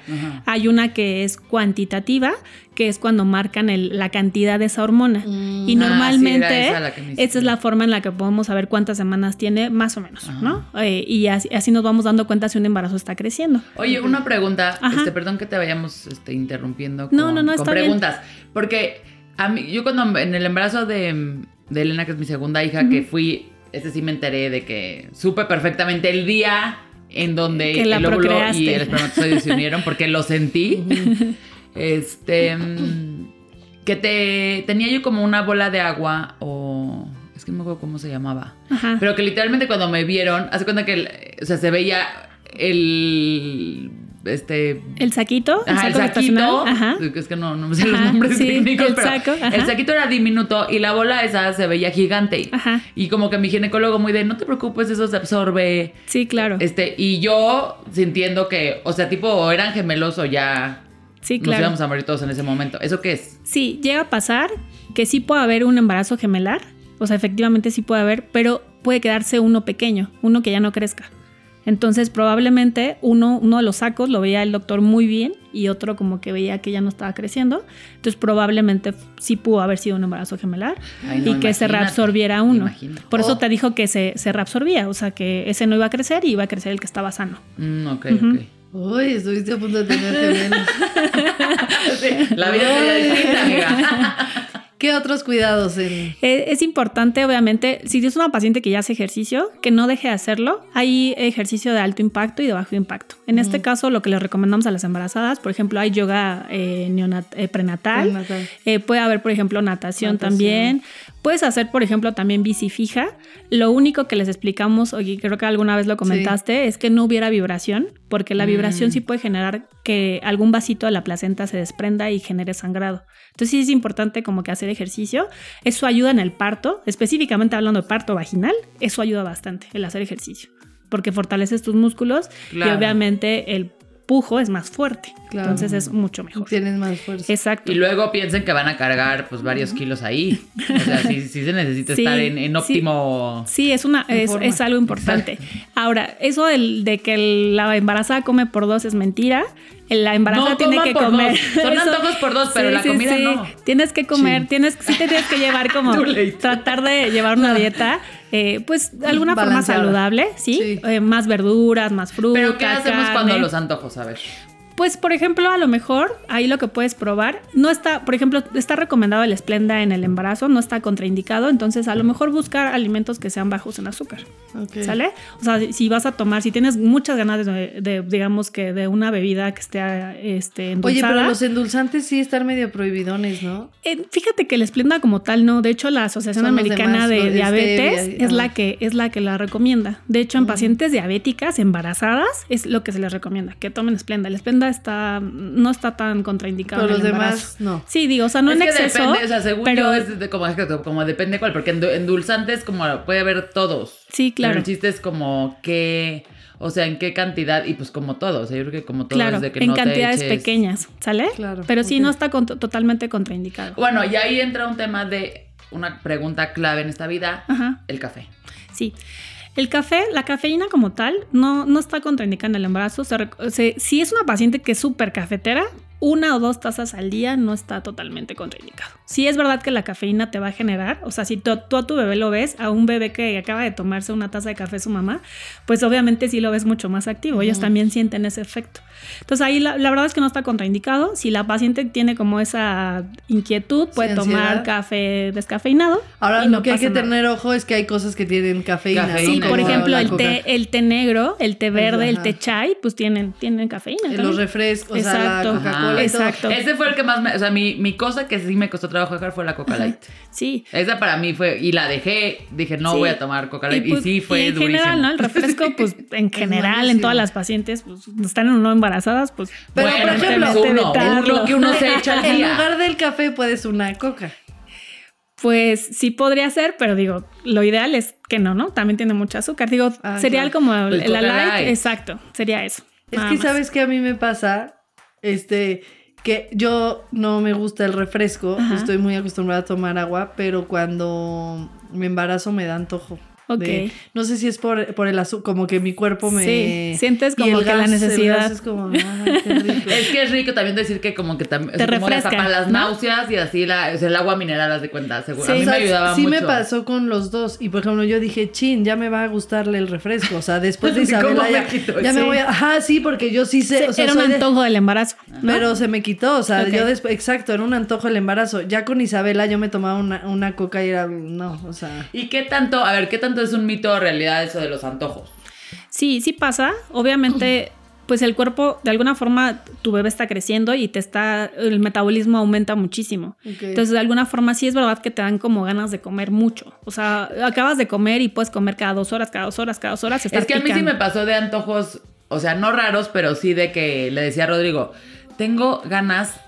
hay una que es cuantitativa, que es cuando marcan la cantidad de esa hormona. Mm. y ah, normalmente esa, es la forma en la que podemos saber cuántas semanas tiene, más o menos, ¿no? Eh, y así, nos vamos dando cuenta si un embarazo está creciendo. Oye, una pregunta, este, perdón que te vayamos este, interrumpiendo con, no, no, no, con preguntas. Porque a mí, yo cuando en el embarazo de, Elena, que es mi segunda hija, que fui, ese sí me enteré de que supe perfectamente el día en donde el óvulo y el espermatozoide se unieron porque lo sentí. Este que te tenía yo como una bola de agua o es que no me acuerdo cómo se llamaba. Pero que literalmente cuando me vieron, hace cuenta que o sea, se veía el este el saquito el, saquito. es que no, no me sé los nombres técnicos el saco, el saquito era diminuto y la bola esa se veía gigante. Ajá. y como que mi ginecólogo muy de no te preocupes eso se absorbe sí claro. Este y yo sintiendo que o sea tipo eran gemelos o ya sí claro. nos íbamos a morir todos en ese momento. Eso qué es sí llega a pasar que sí puede haber un embarazo gemelar o sea efectivamente sí puede haber pero puede quedarse uno pequeño uno que ya no crezca entonces probablemente uno, uno de los sacos lo veía el doctor muy bien y otro como que veía que ya no estaba creciendo. Entonces probablemente sí pudo haber sido un embarazo gemelar y que se reabsorbiera uno. Por eso te dijo que se, se, reabsorbía, o sea que ese no iba a crecer y iba a crecer el que estaba sano. Mm, ok, ok. Uy, estuviste a punto de tener gemelos. la vida sería distinta, amiga. ¿Qué otros cuidados? Eh, es importante, obviamente, si es una paciente que ya hace ejercicio, que no deje de hacerlo. Hay ejercicio de alto impacto y de bajo impacto. En este caso, lo que le recomendamos a las embarazadas, por ejemplo, hay yoga eh, eh, prenatal. puede haber, por ejemplo, natación, también. Puedes hacer, por ejemplo, también bici fija. Lo único que les explicamos, oye, creo que alguna vez lo comentaste, es que no hubiera vibración porque la vibración mm. sí puede generar que algún vasito de la placenta se desprenda y genere sangrado. Entonces sí es importante como que hacer ejercicio. Eso ayuda en el parto, específicamente hablando de parto vaginal, eso ayuda bastante el hacer ejercicio, porque fortaleces tus músculos y obviamente el es más fuerte. Entonces es mucho mejor. Tienes más fuerza. Exacto. Y luego piensen que van a cargar pues varios kilos ahí. O sea, sí, se necesita estar en, óptimo. Sí, es una es, algo importante. Ahora, eso de que la embarazada come por dos es mentira la embarazada tiene que comer. Son antojos por dos, pero la comida no. Tienes que comer, tienes, sí te tienes que llevar como tratar de llevar una dieta, eh, pues de alguna forma saludable, ¿sí? Eh, más verduras, más fruta. Pero ¿qué hacemos cuando los antojos? A ver. Pues, por ejemplo, a lo mejor ahí lo que puedes probar, no está, por ejemplo, está recomendado el esplenda en el embarazo, no está contraindicado, entonces a lo mejor buscar alimentos que sean bajos en azúcar. ¿Sale? O sea, si vas a tomar, si tienes muchas ganas de, digamos que de una bebida que esté este, endulzada. Oye, pero los endulzantes sí están medio prohibidones, ¿no? Eh, fíjate que el esplenda como tal no, de hecho la Asociación Americana de Diabetes es la que es la que la recomienda. De hecho, en pacientes diabéticas embarazadas es lo que se les recomienda, que tomen esplenda. El esplenda está, no está tan contraindicado. Pero los demás no. Sí, digo, o sea, no en exceso. Depende, o sea, según pero, yo es como, como depende cuál, porque endulzantes como puede haber todos. Sí, claro. Pero el chiste es como que, o sea, en qué cantidad, y pues como todo, o sea, yo creo que como todo claro, es de que en cantidades pequeñas, ¿sale? Claro. Pero sí, no está totalmente contraindicado. Bueno, y ahí entra un tema de una pregunta clave en esta vida, el café. Sí. El café, la cafeína como tal, no, no está contraindicada en el embarazo. si es una paciente que es súper cafetera, una o dos tazas al día no está totalmente contraindicado. Sí es verdad que la cafeína te va a generar, o sea, si tú, a tu bebé lo ves, a un bebé que acaba de tomarse una taza de café su mamá, pues obviamente sí lo ves mucho más activo, ellos también sienten ese efecto. Entonces ahí la, verdad es que no está contraindicado, si la paciente tiene como esa inquietud, puede tomar café descafeinado. Ahora lo que hay que tener ojo es que hay cosas que tienen cafeína. Sí, por ejemplo, el té, el té negro, el té verde, el té chai, pues tienen, tienen cafeína. Los refrescos, Exacto. o sea, la Exacto. Ese fue el que más me. O sea, mi, mi cosa que sí me costó trabajo dejar fue la Coca Light. Sí. Esa para mí fue. Y la dejé. Dije, no voy a tomar Coca Light. Y, pues, sí fue y en general, ¿no? El refresco, pues en general, en todas las pacientes, pues están en uno embarazadas, pues. Pero por ejemplo, uno, lo que uno se echa al día. En lugar del café puedes una coca. Pues sí podría ser, pero digo, lo ideal es que no, ¿no? También tiene mucho azúcar. Digo, ah, sería como el, la light, exacto, sería eso. Es que sabes que a mí me pasa, este, que yo no me gusta el refresco, estoy muy acostumbrada a tomar agua, pero cuando me embarazo me da antojo no sé si es por, el azúcar, como que mi cuerpo me. Sí, sientes como que la necesidad. Es como, ah, qué rico. es que es rico también decir que como que también. Te refresca, para las náuseas y así la, el agua mineral, las de cuenta, seguro. a mí me ayudaba sí mucho. Sí me pasó con los dos. Y por ejemplo, yo dije, chin, ya me va a gustarle el refresco. O sea, después de Isabela ya, ya me voy a. Ajá, sí, porque yo sí sé. era un antojo del embarazo. Pero se me quitó. O sea, yo después. Exacto, era un antojo del embarazo. Ya con Isabela yo me tomaba una, una coca y era. No, o sea. ¿Y qué tanto? A ver, ¿qué tanto es un mito real? eso de los antojos. Sí, sí pasa. Obviamente, pues el cuerpo, de alguna forma, tu bebé está creciendo y te está, el metabolismo aumenta muchísimo. Entonces, de alguna forma, sí es verdad que te dan como ganas de comer mucho. O sea, acabas de comer y puedes comer cada dos horas, cada dos horas, cada dos horas. Es que a mí sí me pasó de antojos, o sea, no raros, pero sí de que le decía a Rodrigo, tengo ganas,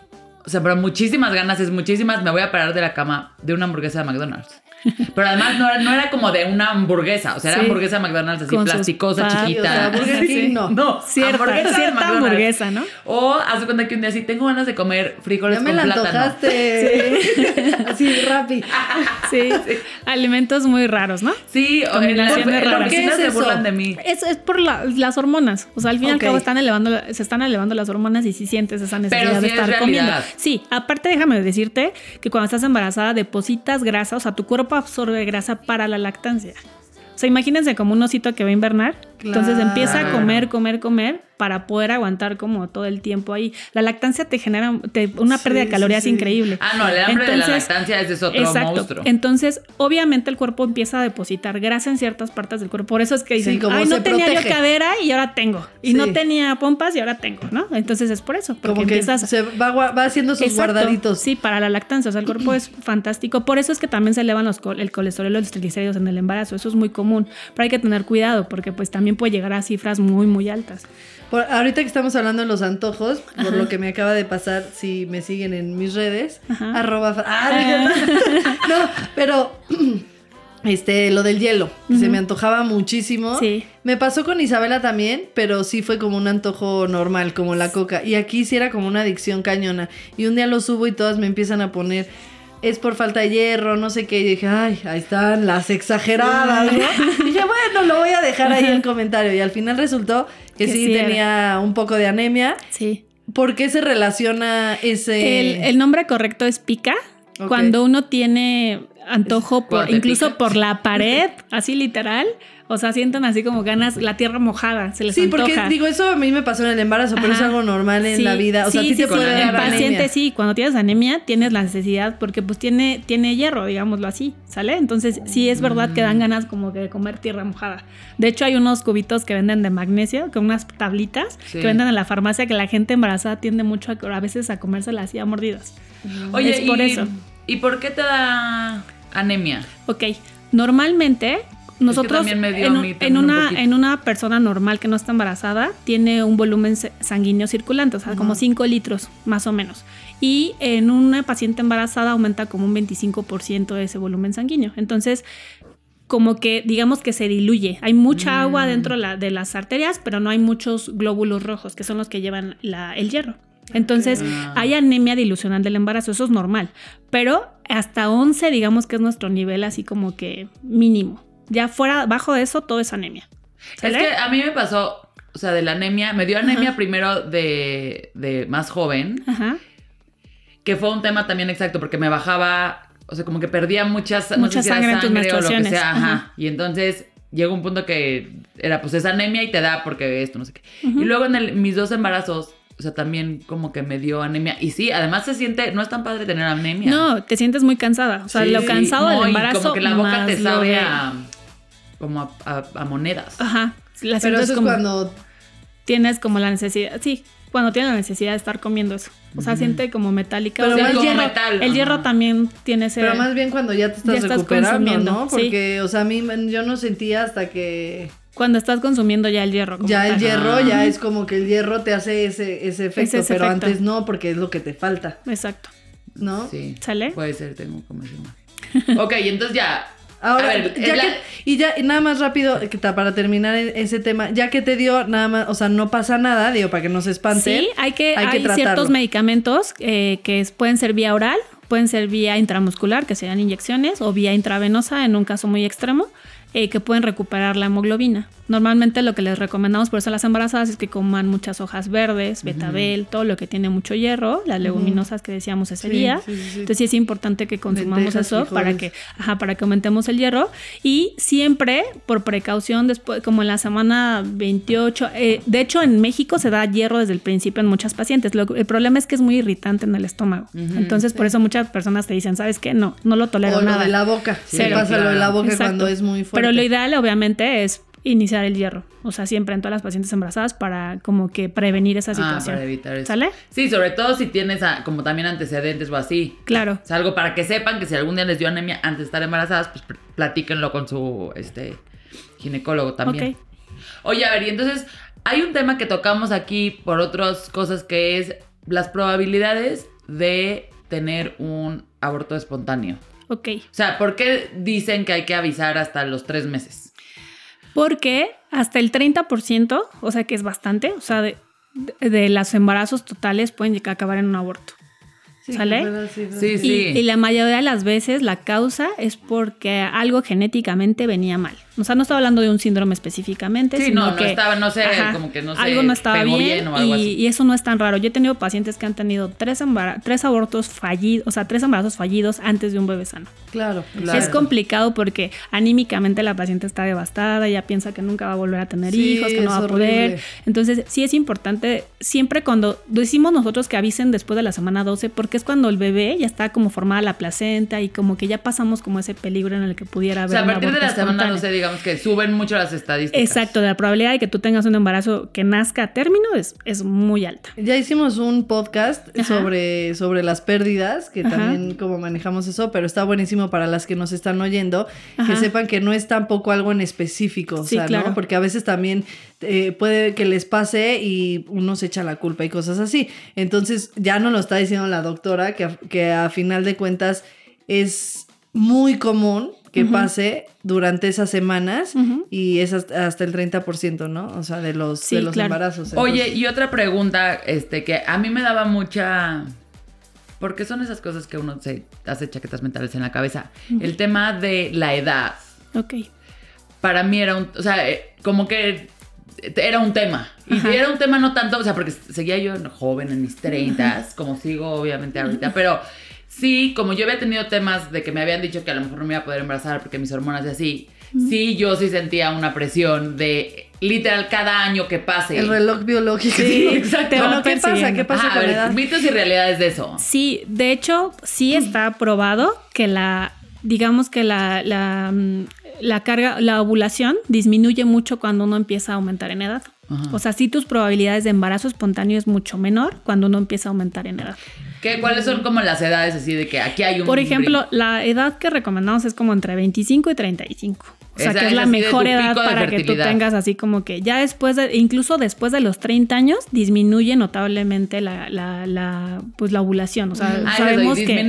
o sea, pero muchísimas ganas, es muchísimas, me voy a parar de la cama de una hamburguesa de McDonald's. Pero además no era, no era como de una hamburguesa, o sea, era hamburguesa McDonald's así plasticosa, chiquita. O sea, no. No, cierta, hamburguesa, cierta hamburguesa, ¿no? O haz cuenta que un día sí tengo ganas de comer frijoles ya me con la plátano. Antojaste. Sí. así rápido. Sí. sí. Alimentos muy raros, ¿no? Sí, o en la, ¿por qué se burlan de mí? Es, es por las hormonas. O sea, al fin y al cabo están elevando, se están elevando las hormonas y si sientes esa necesidad de estar comiendo. Sí, aparte déjame decirte que cuando estás embarazada depositas grasa, o sea, tu cuerpo absorbe grasa para la lactancia. O sea, imagínense como un osito que va a invernar. Entonces empieza a comer, comer, comer para poder aguantar como todo el tiempo ahí. La lactancia te genera una pérdida de calorías increíble. Ah, no, el hambre de la lactancia es otro exacto. monstruo. Entonces, obviamente el cuerpo empieza a depositar grasa en ciertas partes del cuerpo. Por eso es que dicen, ay, no tenía yo cadera y ahora tengo. Y no tenía pompas y ahora tengo, ¿no? Entonces es por eso. Porque como que empiezas... se va, va haciendo sus guardaditos. Sí, para la lactancia. O sea, el cuerpo es fantástico. Por eso es que también se elevan los, el colesterol y los triglicéridos en el embarazo. Eso es muy común. Pero hay que tener cuidado porque pues también también puede llegar a cifras muy, muy altas. ahorita que estamos hablando de los antojos, por lo que me acaba de pasar, si me siguen en mis redes, arroba... Ah, no, pero este, lo del hielo, se me antojaba muchísimo. Sí. Me pasó con Isabela también, pero sí fue como un antojo normal, como la coca. Y aquí sí era como una adicción cañona. Y un día lo subo y todas me empiezan a poner, es por falta de hierro, no sé qué. Y dije, ay, ahí están las exageradas, ¿no? y dije, bueno, lo voy a dejar ahí en comentario. Y al final resultó que, sí, tenía un poco de anemia. Sí. ¿Por qué se relaciona ese...? El, nombre correcto es pica. Cuando uno tiene antojo por, incluso por la pared, así literal. O sea, sienten así como ganas, la tierra mojada, se les Sí, porque digo, eso a mí me pasó en el embarazo, pero es algo normal en la vida. O sea, a ti te puede dar paciente, sí, cuando tienes anemia, tienes la necesidad, porque pues tiene, tiene hierro, digámoslo así, ¿sale? Entonces, sí es verdad que dan mm. ganas como de comer tierra mojada. De hecho, hay unos cubitos que venden de magnesio, con unas tablitas que venden en la farmacia que la gente embarazada tiende mucho a, a veces a comérselas así a mordidas. Oye, es por eso. ¿Y por qué te da anemia? Ok, normalmente nosotros en, una, en una persona normal que no está embarazada tiene un volumen sanguíneo circulante, o sea, como 5 litros más o menos. Y en una paciente embarazada aumenta como un 25% de ese volumen sanguíneo. Entonces, como que digamos que se diluye. Hay mucha agua mm. dentro de las arterias, pero no hay muchos glóbulos rojos, que son los que llevan el hierro. Entonces, ah. hay anemia dilucional del embarazo, eso es normal, pero hasta 11 digamos que es nuestro nivel así como que mínimo. Ya fuera, bajo de eso, todo es anemia. Es que a mí me pasó, o sea, de la anemia, me dio anemia primero de, de, más joven, Ajá. que fue un tema también exacto, porque me bajaba, o sea, como que perdía muchas, mucha sangre, en tus menstruaciones. Sea, ajá. Y entonces llegó un punto que era pues es anemia y te da porque esto, no sé qué. Y luego en mis dos embarazos o sea, también como que me dio anemia. Y sí, además se siente, no es tan padre tener anemia. No, te sientes muy cansada. O sea, lo cansado del embarazo. como que la boca te sabe a, como a, monedas. Ajá. La Pero eso es cuando tienes como la necesidad, sí, cuando tienes la necesidad de estar comiendo eso. O sea, siente como metálica. Pero el, hierro, metal. el hierro también tiene ese. Pero más bien cuando ya te estás, recuperando, ¿no? Porque, o sea, a mí yo no sentía hasta que cuando estás consumiendo ya el hierro. ya el hierro, ya es como que el hierro te hace ese, ese efecto, pero antes no, porque es lo que te falta. Exacto. ¿No? Sí. ¿Sale? Puede ser, tengo como Ok, entonces ya. Ahora, ya que, y ya, nada más rápido, para terminar e, ese tema, ya que te dio nada más, o sea, no pasa nada, digo, para que no se espante. Sí, hay que, hay, ciertos medicamentos eh, que pueden ser vía oral, pueden ser vía intramuscular, que sean inyecciones, o vía intravenosa en un caso muy extremo. Eh, que pueden recuperar la hemoglobina. Normalmente lo que les recomendamos por eso a las embarazadas es que coman muchas hojas verdes, betabel, todo lo que tiene mucho hierro, las leguminosas que decíamos ese día. Entonces sí es importante que consumamos eso para que, ajá, para que aumentemos el hierro. Y siempre, por precaución, después, como en la semana 28, eh, de hecho en México se da hierro desde el principio en muchas pacientes. el problema es que es muy irritante en el estómago. Entonces por eso muchas personas te dicen, ¿sabes qué? No, no lo tolero o nada. Lo de la boca. Se pasa lo de la boca cuando es muy fuerte. Pero lo ideal, obviamente, es iniciar el hierro. O sea, siempre en todas las pacientes embarazadas para como que prevenir esa situación. Ah, para evitar eso. ¿Sale? Sí, sobre todo si tienes como también antecedentes o así. Claro. O sea, algo para que sepan que si algún día les dio anemia antes de estar embarazadas, pues platíquenlo con su este, ginecólogo también. Ok. Oye, a ver, y entonces hay un tema que tocamos aquí por otras cosas que es las probabilidades de tener un aborto espontáneo. Ok. O sea, ¿por qué dicen que hay que avisar hasta los tres meses? Porque hasta el 30%, o sea que es bastante, o sea, de, de los embarazos totales pueden acabar en un aborto. ¿Sale? Sí, sí. Y, la mayoría de las veces la causa es porque algo genéticamente venía mal. O sea, no estaba hablando de un síndrome específicamente. Sí, no, no estaba, no sé, como que no sé. Algo no estaba bien, o algo y, así. y, eso no es tan raro. Yo he tenido pacientes que han tenido tres, tres abortos fallidos, o sea, tres embarazos fallidos antes de un bebé sano. Claro, claro. Es complicado porque anímicamente la paciente está devastada, ya piensa que nunca va a volver a tener hijos, que no va a poder. Entonces, sí es importante, siempre cuando decimos nosotros que avisen después de la semana 12, porque es cuando el bebé ya está como formada la placenta y como que ya pasamos como ese peligro en el que pudiera haber. O sea, a partir de la semana 12, digamos que suben mucho las estadísticas. Exacto, de la probabilidad de que tú tengas un embarazo que nazca a término es, es muy alta. Ya hicimos un podcast sobre, sobre las pérdidas, que también como manejamos eso, pero está buenísimo para las que nos están oyendo, que sepan que no es tampoco algo en específico, o sea, ¿no? Porque a veces también eh, puede que les pase y uno se echa la culpa y cosas así. Entonces, ya no lo está diciendo la doctora, que, que a final de cuentas es muy común que pase durante esas semanas y es hasta el 30%, ¿no? O sea, de los, de los embarazos. Oye, y otra pregunta, este, que a mí me daba mucha... Porque son esas cosas que uno se hace chaquetas mentales en la cabeza. El tema de la edad. Ok. Para mí era un... O sea, eh, como que era un tema. Y era un tema no tanto, o sea, porque seguía yo joven en mis 30, como sigo obviamente ahorita, pero sí, como yo había tenido temas de que me habían dicho que a lo mejor no me iba a poder embarazar porque mis hormonas y así, sí, yo sí sentía una presión de literal cada año que pase. El reloj biológico. Sí, exacto. ¿qué pasa? ¿Qué pasa con la Mitos y realidades de eso. Sí, de hecho, sí está probado que la, digamos que la, la, mm, la carga, la ovulación disminuye mucho cuando uno empieza a aumentar en edad. O sea, sí tus probabilidades de embarazo espontáneo es mucho menor cuando uno empieza a aumentar en edad. ¿Qué, ¿Cuáles son como las edades así de que aquí hay un... Por ejemplo, la edad que recomendamos es como entre 25 y 35. O sea, que es, la mejor edad para que tú tengas así como que ya después de, incluso después de los 30 años, disminuye notablemente la, la, pues la ovulación. O sea, ah, sabemos que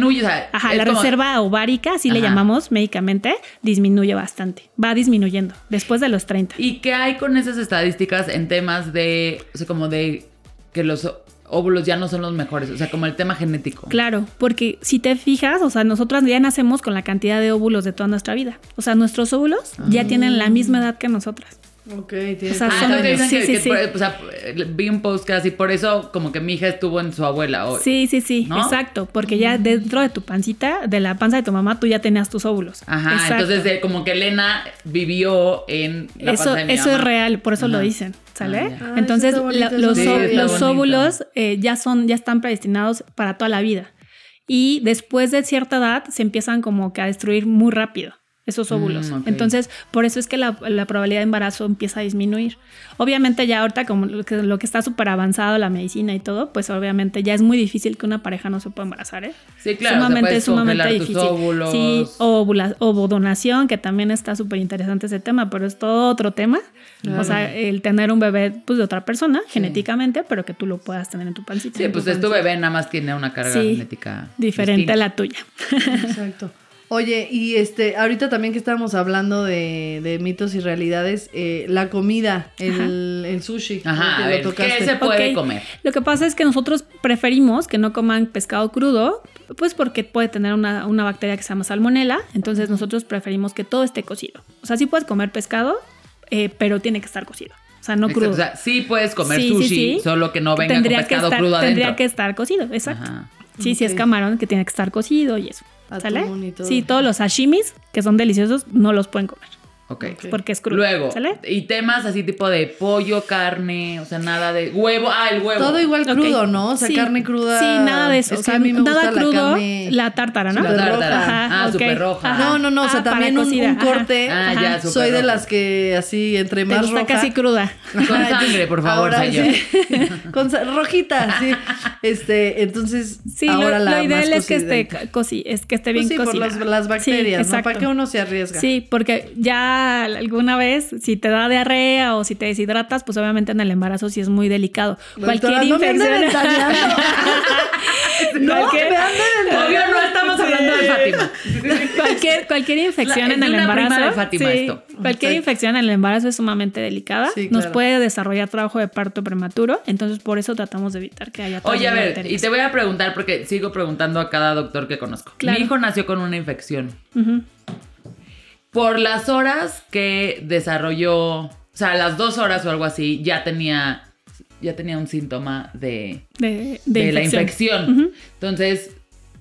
ajá, la reserva ovárica, así le llamamos médicamente, disminuye bastante. Va disminuyendo después de los 30. ¿Y qué hay con esas estadísticas en temas de, o sea, como de que los óvulos ya no son los mejores, o sea, como el tema genético. Claro, porque si te fijas, o sea, nosotras ya nacemos con la cantidad de óvulos de toda nuestra vida. O sea, nuestros óvulos ya ah. tienen la misma edad que nosotras. Ok, tiene o sea, ah, sí, sí, sí. o sea, vi un podcast y por eso como que mi hija estuvo en su abuela. hoy. sí, sí, sí, exacto, porque ya dentro de tu pancita, de la panza de tu mamá, tú ya tenías tus óvulos. Ajá, entonces como que Elena vivió en la eso, panza de mi Eso es real, por eso lo dicen, ¿sale? Ah, entonces los, los óvulos eh, ya son, ya están predestinados para toda la vida. Y después de cierta edad se empiezan como que a destruir muy rápido esos mm, óvulos. Entonces, por eso es que la, probabilidad de embarazo empieza a disminuir. Obviamente ya ahorita, como lo que, lo que está súper avanzado la medicina y todo, pues obviamente ya es muy difícil que una pareja no se pueda embarazar, ¿eh? Sí, claro. Sumamente, sumamente difícil. Óvulos. Sí, ovodonación, que también está súper interesante ese tema, pero es todo otro tema. O sea, el tener un bebé pues, de otra persona, genéticamente, pero que tú lo puedas tener en tu pancita. Sí, pues es tu bebé, nada más tiene una carga genética diferente a la tuya. Exacto. Oye, y este, ahorita también que estábamos hablando de, mitos y realidades, eh, la comida, el, sushi. Ajá, ¿qué se puede comer? Lo que pasa es que nosotros preferimos que no coman pescado crudo, pues porque puede tener una, bacteria que se llama salmonela, entonces nosotros preferimos que todo esté cocido. O sea, sí puedes comer pescado, eh, pero tiene que estar cocido. O sea, no crudo. O sea, sí puedes comer sushi, solo que no venga con pescado crudo adentro. Tendría que estar cocido, exacto. Sí, sí es camarón que tiene que estar cocido y eso. ¿Sale? Sí, todos los sashimis, que son deliciosos, no los pueden comer. Ok. Porque es crudo. Luego, y temas así tipo de pollo, carne, o sea, nada de huevo. Ah, el huevo. Todo igual crudo, ¿no? O sea, carne cruda. Sí, nada de eso. o sea, a mí me nada gusta crudo, la, carne... la tártara, ¿no? La tártara. ah, súper roja. No, no, no, o sea, ah, también un, corte. Ah, ya, súper Soy de las que así, entre más Está casi cruda. Con sangre, por favor, Ahora, sí. Con rojita, sí. Este, entonces, sí, ahora lo, la lo ideal es que esté, es que esté bien pues sí, por las, bacterias, ¿no? ¿Para qué uno se arriesga? Sí, porque ya alguna vez, si te da diarrea o si te deshidratas, pues obviamente en el embarazo sí es muy delicado. cualquier infección. no, cualquier, Obvio, no estamos hablando de Fátima. cualquier, cualquier infección en el embarazo. Cualquier infección en el embarazo es sumamente delicada. Nos puede desarrollar trabajo de parto prematuro. Entonces, por eso tratamos de evitar que haya Oye, a ver, y te voy a preguntar, porque sigo preguntando a cada doctor que conozco. Mi hijo nació con una infección por las horas que desarrolló, o sea, las dos horas o algo así, ya tenía, ya tenía un síntoma de, de, la infección. Entonces,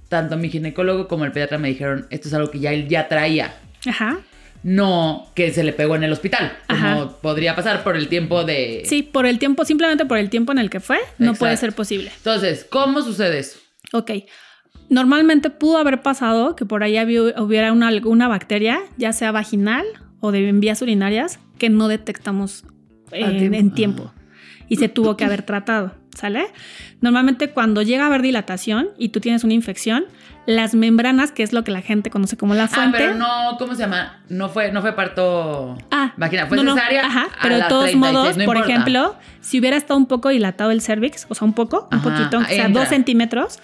tanto mi ginecólogo como el pediatra me dijeron, esto es algo que ya él ya traía. Ajá. No que se le pegó en el hospital, como podría pasar por el tiempo de... Sí, por el tiempo, simplemente por el tiempo en el que fue, no puede ser posible. Entonces, ¿cómo sucede eso? Ok. Normalmente pudo haber pasado que por ahí hubiera una, alguna bacteria, ya sea vaginal o de vías urinarias que no detectamos en, tiempo. y se tuvo que haber tratado, ¿sale? Normalmente cuando llega a haber dilatación y tú tienes una infección, las membranas, que es lo que la gente conoce como la fuente. Ah, pero no, ¿cómo se llama? No fue, no fue parto ah, vagina, fue cesárea. ajá, pero de todos modos, por ejemplo, si hubiera estado un poco dilatado el cervix, o sea, un poco, un poquito, o sea, dos centímetros,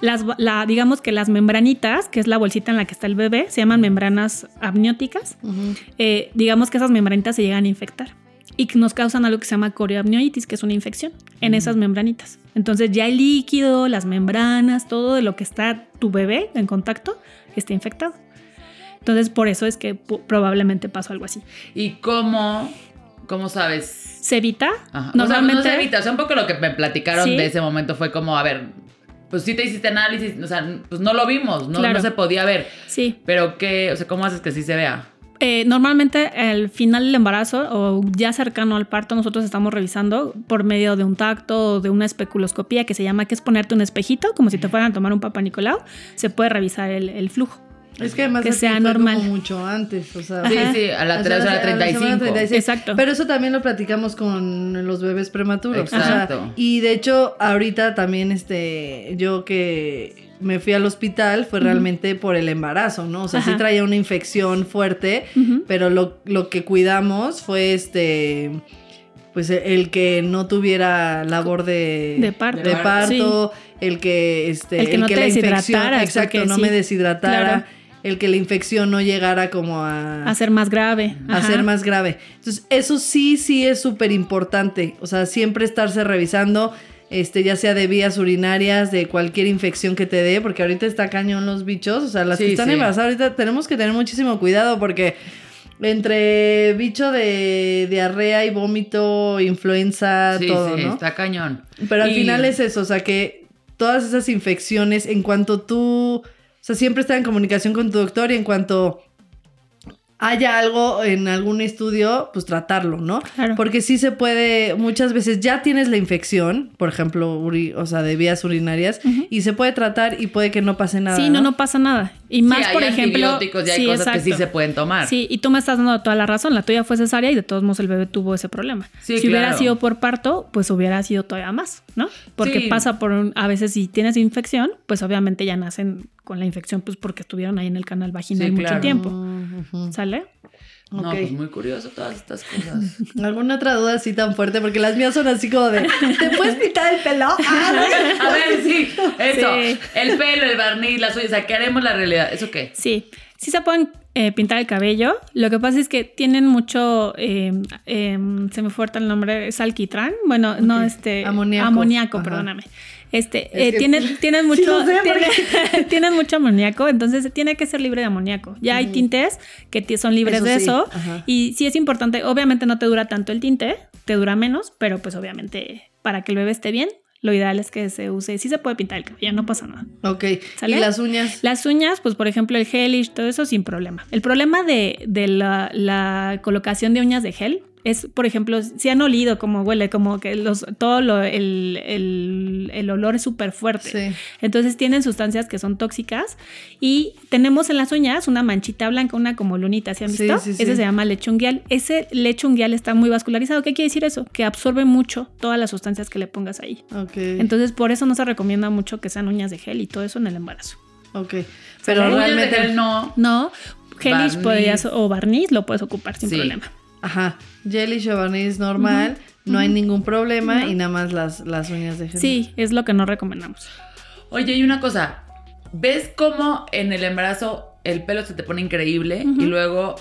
las, la, digamos que las membranitas, que es la bolsita en la que está el bebé, se llaman membranas amnióticas. Eh, digamos que esas membranitas se llegan a infectar y nos causan algo que se llama corioamnionitis, que es una infección en esas membranitas. Entonces ya el líquido, las membranas, todo de lo que está tu bebé en contacto está infectado. Entonces por eso es que probablemente pasó algo así. ¿Y cómo, cómo sabes? ¿Se evita? Normalmente. O sea, no se evita. O sea, un poco lo que me platicaron de ese momento fue como, a ver, pues sí te hiciste análisis, o sea, pues no lo vimos, no, no se podía ver. Sí. Pero qué, o sea, ¿cómo haces que sí se vea? Eh, normalmente al final del embarazo o ya cercano al parto nosotros estamos revisando por medio de un tacto o de una especuloscopía que se llama que es ponerte un espejito como si te fueran a tomar un papá Nicolau se puede revisar el, flujo. Es que además que sea normal. mucho antes, o sea, sí, sí, a la, 35. Exacto. Pero eso también lo platicamos con los bebés prematuros. Exacto. y de hecho, ahorita también este yo que me fui al hospital fue realmente por el embarazo, ¿no? O sea, sí traía una infección fuerte, pero lo, que cuidamos fue este pues el que no tuviera labor de, de parto, de parto el que este el que, no te la infección exacto no me deshidratara el que la infección no llegara como a a ser más grave. A ser más grave. Entonces eso sí sí es súper importante o sea siempre estarse revisando este, ya sea de vías urinarias, de cualquier infección que te dé, porque ahorita está cañón los bichos, o sea, las que están embarazadas ahorita tenemos que tener muchísimo cuidado porque entre bicho de diarrea y vómito, influenza, todo, sí, está cañón. Pero al final es eso, o sea, que todas esas infecciones, en cuanto tú, sea, siempre está en comunicación con tu doctor y en cuanto haya algo en algún estudio, pues tratarlo, ¿no? Claro. Porque sí se puede, muchas veces ya tienes la infección, por ejemplo, o sea, de vías urinarias, y se puede tratar y puede que no pase nada. Sí, no, no, pasa nada. Y más, por ejemplo. Antibióticos y hay cosas que sí se pueden tomar. Sí, y tú me estás dando toda la razón. La tuya fue cesárea y de todos modos el bebé tuvo ese problema. si hubiera sido por parto, pues hubiera sido todavía más, ¿no? Porque pasa por un, a veces si tienes infección, pues obviamente ya nacen con la infección, pues porque estuvieron ahí en el canal vaginal mucho tiempo. ¿Sale? No, pues muy curioso todas estas cosas. ¿Alguna otra duda así tan fuerte? Porque las mías son así como de, ¿te puedes pintar el pelo? a ver, sí, eso. El pelo, el barniz, las uñas, o sea, ¿qué haremos la realidad? ¿Eso qué? Sí, sí se pueden eh, pintar el cabello. Lo que pasa es que tienen mucho, eh, se me fuerza el nombre, es alquitrán. Bueno, no, este... Amoníaco. Amoníaco, perdóname. Este, eh, tienen, mucho, tienen, mucho amoníaco, entonces tiene que ser libre de amoníaco. Ya hay tintes que son libres de eso. Y sí es importante, obviamente no te dura tanto el tinte, te dura menos, pero pues obviamente para que el bebé esté bien, lo ideal es que se use, sí se puede pintar el cabello, no pasa nada. Ok. ¿Y las uñas? Las uñas, pues por ejemplo el gel y todo eso sin problema. El problema de, la, la, colocación de uñas de gel es, por ejemplo, si han olido como huele, como que los, todo lo, el, el, el, olor es súper fuerte. Entonces tienen sustancias que son tóxicas y tenemos en las uñas una manchita blanca, una como lunita, ¿se han visto? Ese se llama leche unguial. Ese leche unguial está muy vascularizado. ¿Qué quiere decir eso? Que absorbe mucho todas las sustancias que le pongas ahí. Entonces por eso no se recomienda mucho que sean uñas de gel y todo eso en el embarazo. Ok. Pero realmente no. No, gelish podrías, o barniz lo puedes ocupar sin problema. Ajá. Jelly Chauvinist normal, no hay ningún problema y nada más las, las uñas de gel. Sí, es lo que no recomendamos. Oye, y una cosa, ¿ves cómo en el embarazo el pelo se te pone increíble y luego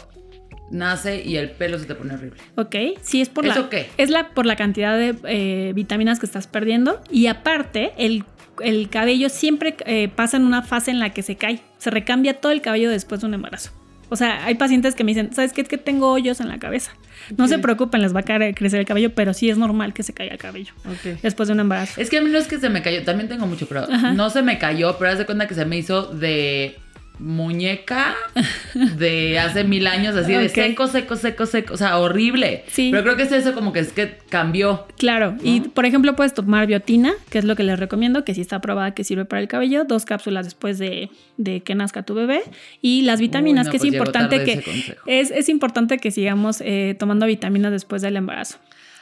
nace y el pelo se te pone horrible? Ok, sí, es por ¿Eso la, qué? Es la, por la cantidad de eh, vitaminas que estás perdiendo y aparte el, el cabello siempre eh, pasa en una fase en la que se cae, se recambia todo el cabello después de un embarazo. O sea, hay pacientes que me dicen, ¿sabes qué? Es que tengo hoyos en la cabeza. No se preocupen, les va a crecer el cabello, pero sí es normal que se caiga el cabello después de un embarazo. Es que a mí no es que se me cayó, también tengo mucho, pero no se me cayó, pero haz de cuenta que se me hizo de muñeca de hace mil años, así de seco, seco, seco, seco, o sea, horrible. Sí. Pero creo que es eso como que es que cambió. Claro, y por ejemplo puedes tomar biotina, que es lo que les recomiendo, que sí está probada que sirve para el cabello, dos cápsulas después de, que nazca tu bebé, y las vitaminas, que es pues importante que es, es, importante que sigamos eh, tomando vitaminas después del embarazo.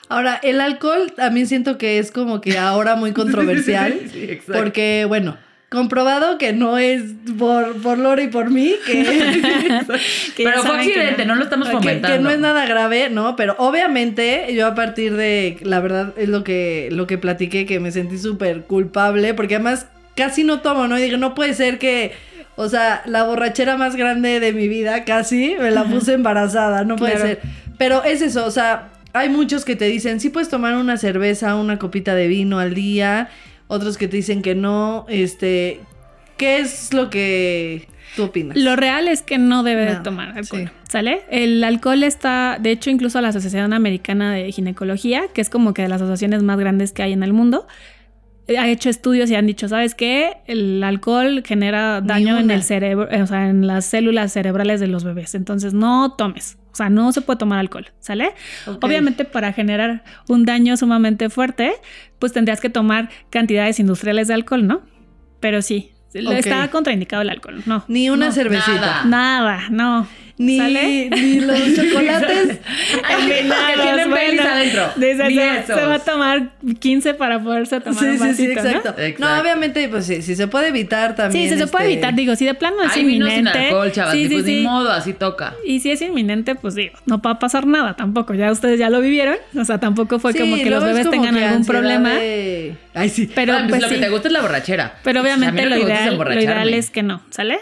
Ahora, el alcohol también siento que es como que ahora muy controversial, sí, porque bueno, comprobado que no es por, por Lore y por mí, que, pero fue accidente, no, lo estamos comentando. Que, no es nada grave, ¿no? Pero obviamente yo a partir de, la verdad es lo que, lo que platiqué, que me sentí súper culpable, porque además casi no tomo, ¿no? Y digo, no puede ser que, o sea, la borrachera más grande de mi vida, casi, me la puse embarazada, no puede ser. Pero es eso, o sea, hay muchos que te dicen, sí puedes tomar una cerveza, una copita de vino al día, otros que te dicen que no, este, ¿qué es lo que tú opinas? Lo real es que no debe de tomar alcohol, ¿sale? El alcohol está, de hecho, incluso la Asociación Americana de Ginecología, que es como que de las asociaciones más grandes que hay en el mundo, ha hecho estudios y han dicho, ¿sabes qué? El alcohol genera daño en el cerebro, o sea, en las células cerebrales de los bebés. Entonces, no tomes. O sea, no se puede tomar alcohol, ¿sale? Obviamente para generar un daño sumamente fuerte, pues tendrías que tomar cantidades industriales de alcohol, ¿no? Pero sí, está contraindicado el alcohol, no. Ni una cervecita. Nada, no ni, ni los chocolates tienen bueno, adentro. Dice, se, va a tomar 15 para poderse tomar sí, un vasito, sí, sí, exacto. ¿no? obviamente, pues sí, si se puede evitar también. Sí, si se puede este, evitar, digo, si de plano es inminente. Sin alcohol, chavas, sí, pues ni modo, así toca. Y si es inminente, pues digo, no va a pasar nada tampoco. Ya ustedes ya lo vivieron, o sea, tampoco fue como que los bebés tengan algún problema. Ay, sí. Pero pues, pues, lo que te gusta es la borrachera. Pero obviamente lo, ideal, lo ideal es que no, ¿sale?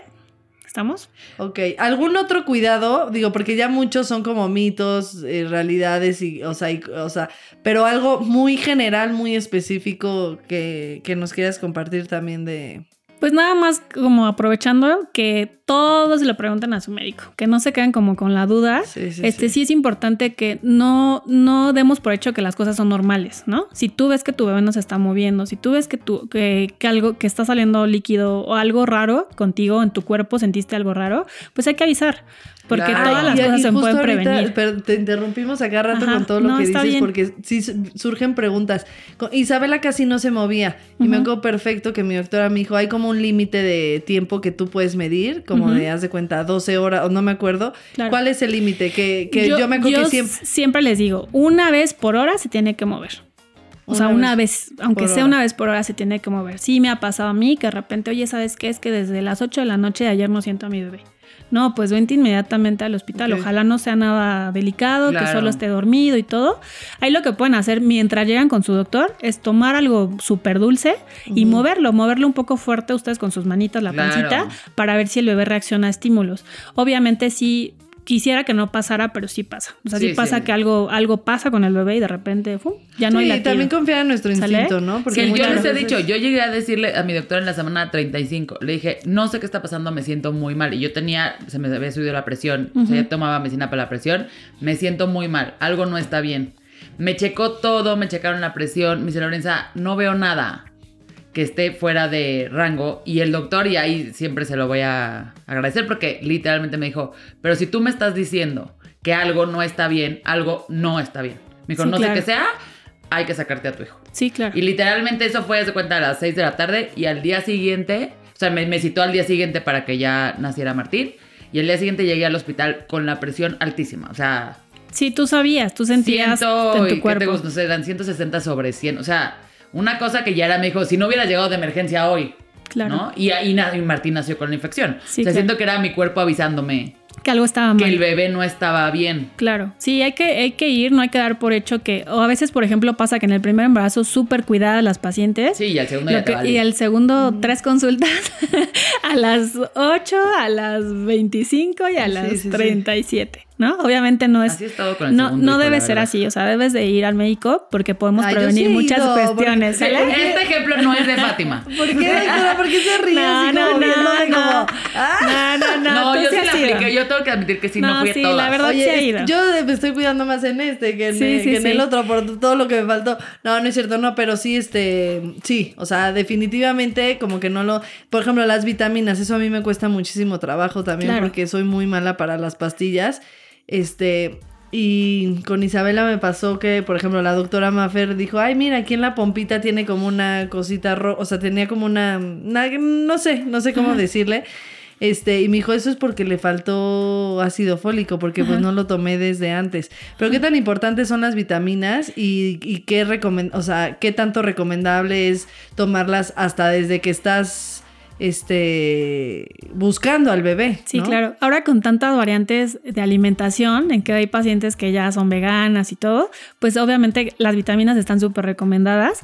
Ok. ¿Algún otro cuidado? Digo, porque ya muchos son como mitos, eh, realidades, y, o, sea, o sea, pero algo muy general, muy específico que, que nos quieras compartir también de, pues nada más como aprovechando que todos le pregunten a su médico, que no se queden como con la duda. este sí. es importante que no, no demos por hecho que las cosas son normales, ¿no? Si tú ves que tu bebé no se está moviendo, si tú ves que, tú, que, que algo que está saliendo líquido o algo raro contigo en tu cuerpo, sentiste algo raro, pues hay que avisar. Porque todas las cosas se pueden prevenir. Pero te interrumpimos acá rato con todo lo que dices porque sí surgen preguntas. Isabela casi no se movía y me acuerdo perfecto que mi doctora me dijo, hay como un límite de tiempo que tú puedes medir, como de, haz de cuenta, 12 horas o no me acuerdo. ¿Cuál es el límite? Que, yo, me acuerdo que siempre... Siempre les digo, una vez por hora se tiene que mover. O sea, una vez, aunque sea una vez por hora, se tiene que mover. Sí me ha pasado a mí que de repente, oye, ¿sabes qué? Es que desde las 8 de la noche de ayer no siento a mi bebé. No, pues vente inmediatamente al hospital. Ojalá no sea nada delicado, que solo esté dormido y todo. Ahí lo que pueden hacer mientras llegan con su doctor es tomar algo súper dulce y moverlo, moverlo un poco fuerte ustedes con sus manitas, la pancita, para ver si el bebé reacciona a estímulos. Obviamente sí quisiera que no pasara, pero sí pasa. O sea, sí, pasa que algo, algo pasa con el bebé y de repente ¡fum! ya no hay la también confiar en nuestro instinto, ¿no? Porque yo les he dicho, yo llegué a decirle a mi doctor en la semana 35, le dije, no sé qué está pasando, me siento muy mal. Y yo tenía, se me había subido la presión, o sea, ya tomaba medicina para la presión, me siento muy mal, algo no está bien. Me checó todo, me checaron la presión, me dice Lorenza, no veo nada que esté fuera de rango y el doctor, y ahí siempre se lo voy a agradecer porque literalmente me dijo, pero si tú me estás diciendo que algo no está bien, algo no está bien. Me dijo, no sé qué sea, hay que sacarte a tu hijo. Sí, claro. Y literalmente eso fue, de cuenta, a las 6 de la tarde y al día siguiente, o sea, me, citó al día siguiente para que ya naciera Martín y el día siguiente llegué al hospital con la presión altísima, o sea... Sí, tú sabías, tú sentías en tu cuerpo. no sé, eran 160 sobre 100, o sea una cosa que ya era, me dijo, si no hubiera llegado de emergencia hoy, claro. ¿no? Y, ahí Martín nació con la infección. Sí, o sea, siento que era mi cuerpo avisándome. Que algo estaba mal. Que el bebé no estaba bien. Claro. Sí, hay que, hay que ir, no hay que dar por hecho que. O a veces, por ejemplo, pasa que en el primer embarazo súper cuidadas las pacientes. Sí, y al segundo ya Y el segundo, tres consultas a las 8, a las 25 y a las 37. ¿No? Obviamente no es. Así es todo con el no, segundo no debe ser así, o sea, debes de ir al médico porque podemos Ay, prevenir sí muchas ido, cuestiones. porque- ¿sale? Este ejemplo no es de Fátima. ¿Por qué? ¿Por qué se ríe No, así no, como no, no. como, ah? No, no, no. Yo sí la apliqué. Yo tengo que admitir que sí, no, No, fui a sí, todas. la verdad sí Oye, ido. yo me estoy cuidando más en este que en, Sí, eh, sí, que en sí. el otro por todo lo que me faltó. No, no es cierto, no, pero sí, este, sí, o sea, definitivamente como que no lo, por ejemplo, las vitaminas, eso a mí me cuesta muchísimo trabajo también Claro. porque soy muy mala para las pastillas, este, y con Isabela me pasó que, por ejemplo, la doctora Maffer dijo, ay, mira, aquí en la pompita tiene como una cosita roja, o sea, tenía como una, una- no sé, no sé cómo decirle. Este, y me dijo, eso es porque le faltó ácido fólico, porque pues no lo tomé desde antes. Pero qué tan importantes son las vitaminas y, y qué recomen- o sea, qué tanto recomendable es tomarlas hasta desde que estás este buscando al bebé. Sí, ¿no? claro. Ahora con tantas variantes de alimentación, en que hay pacientes que ya son veganas y todo, pues obviamente las vitaminas están súper recomendadas.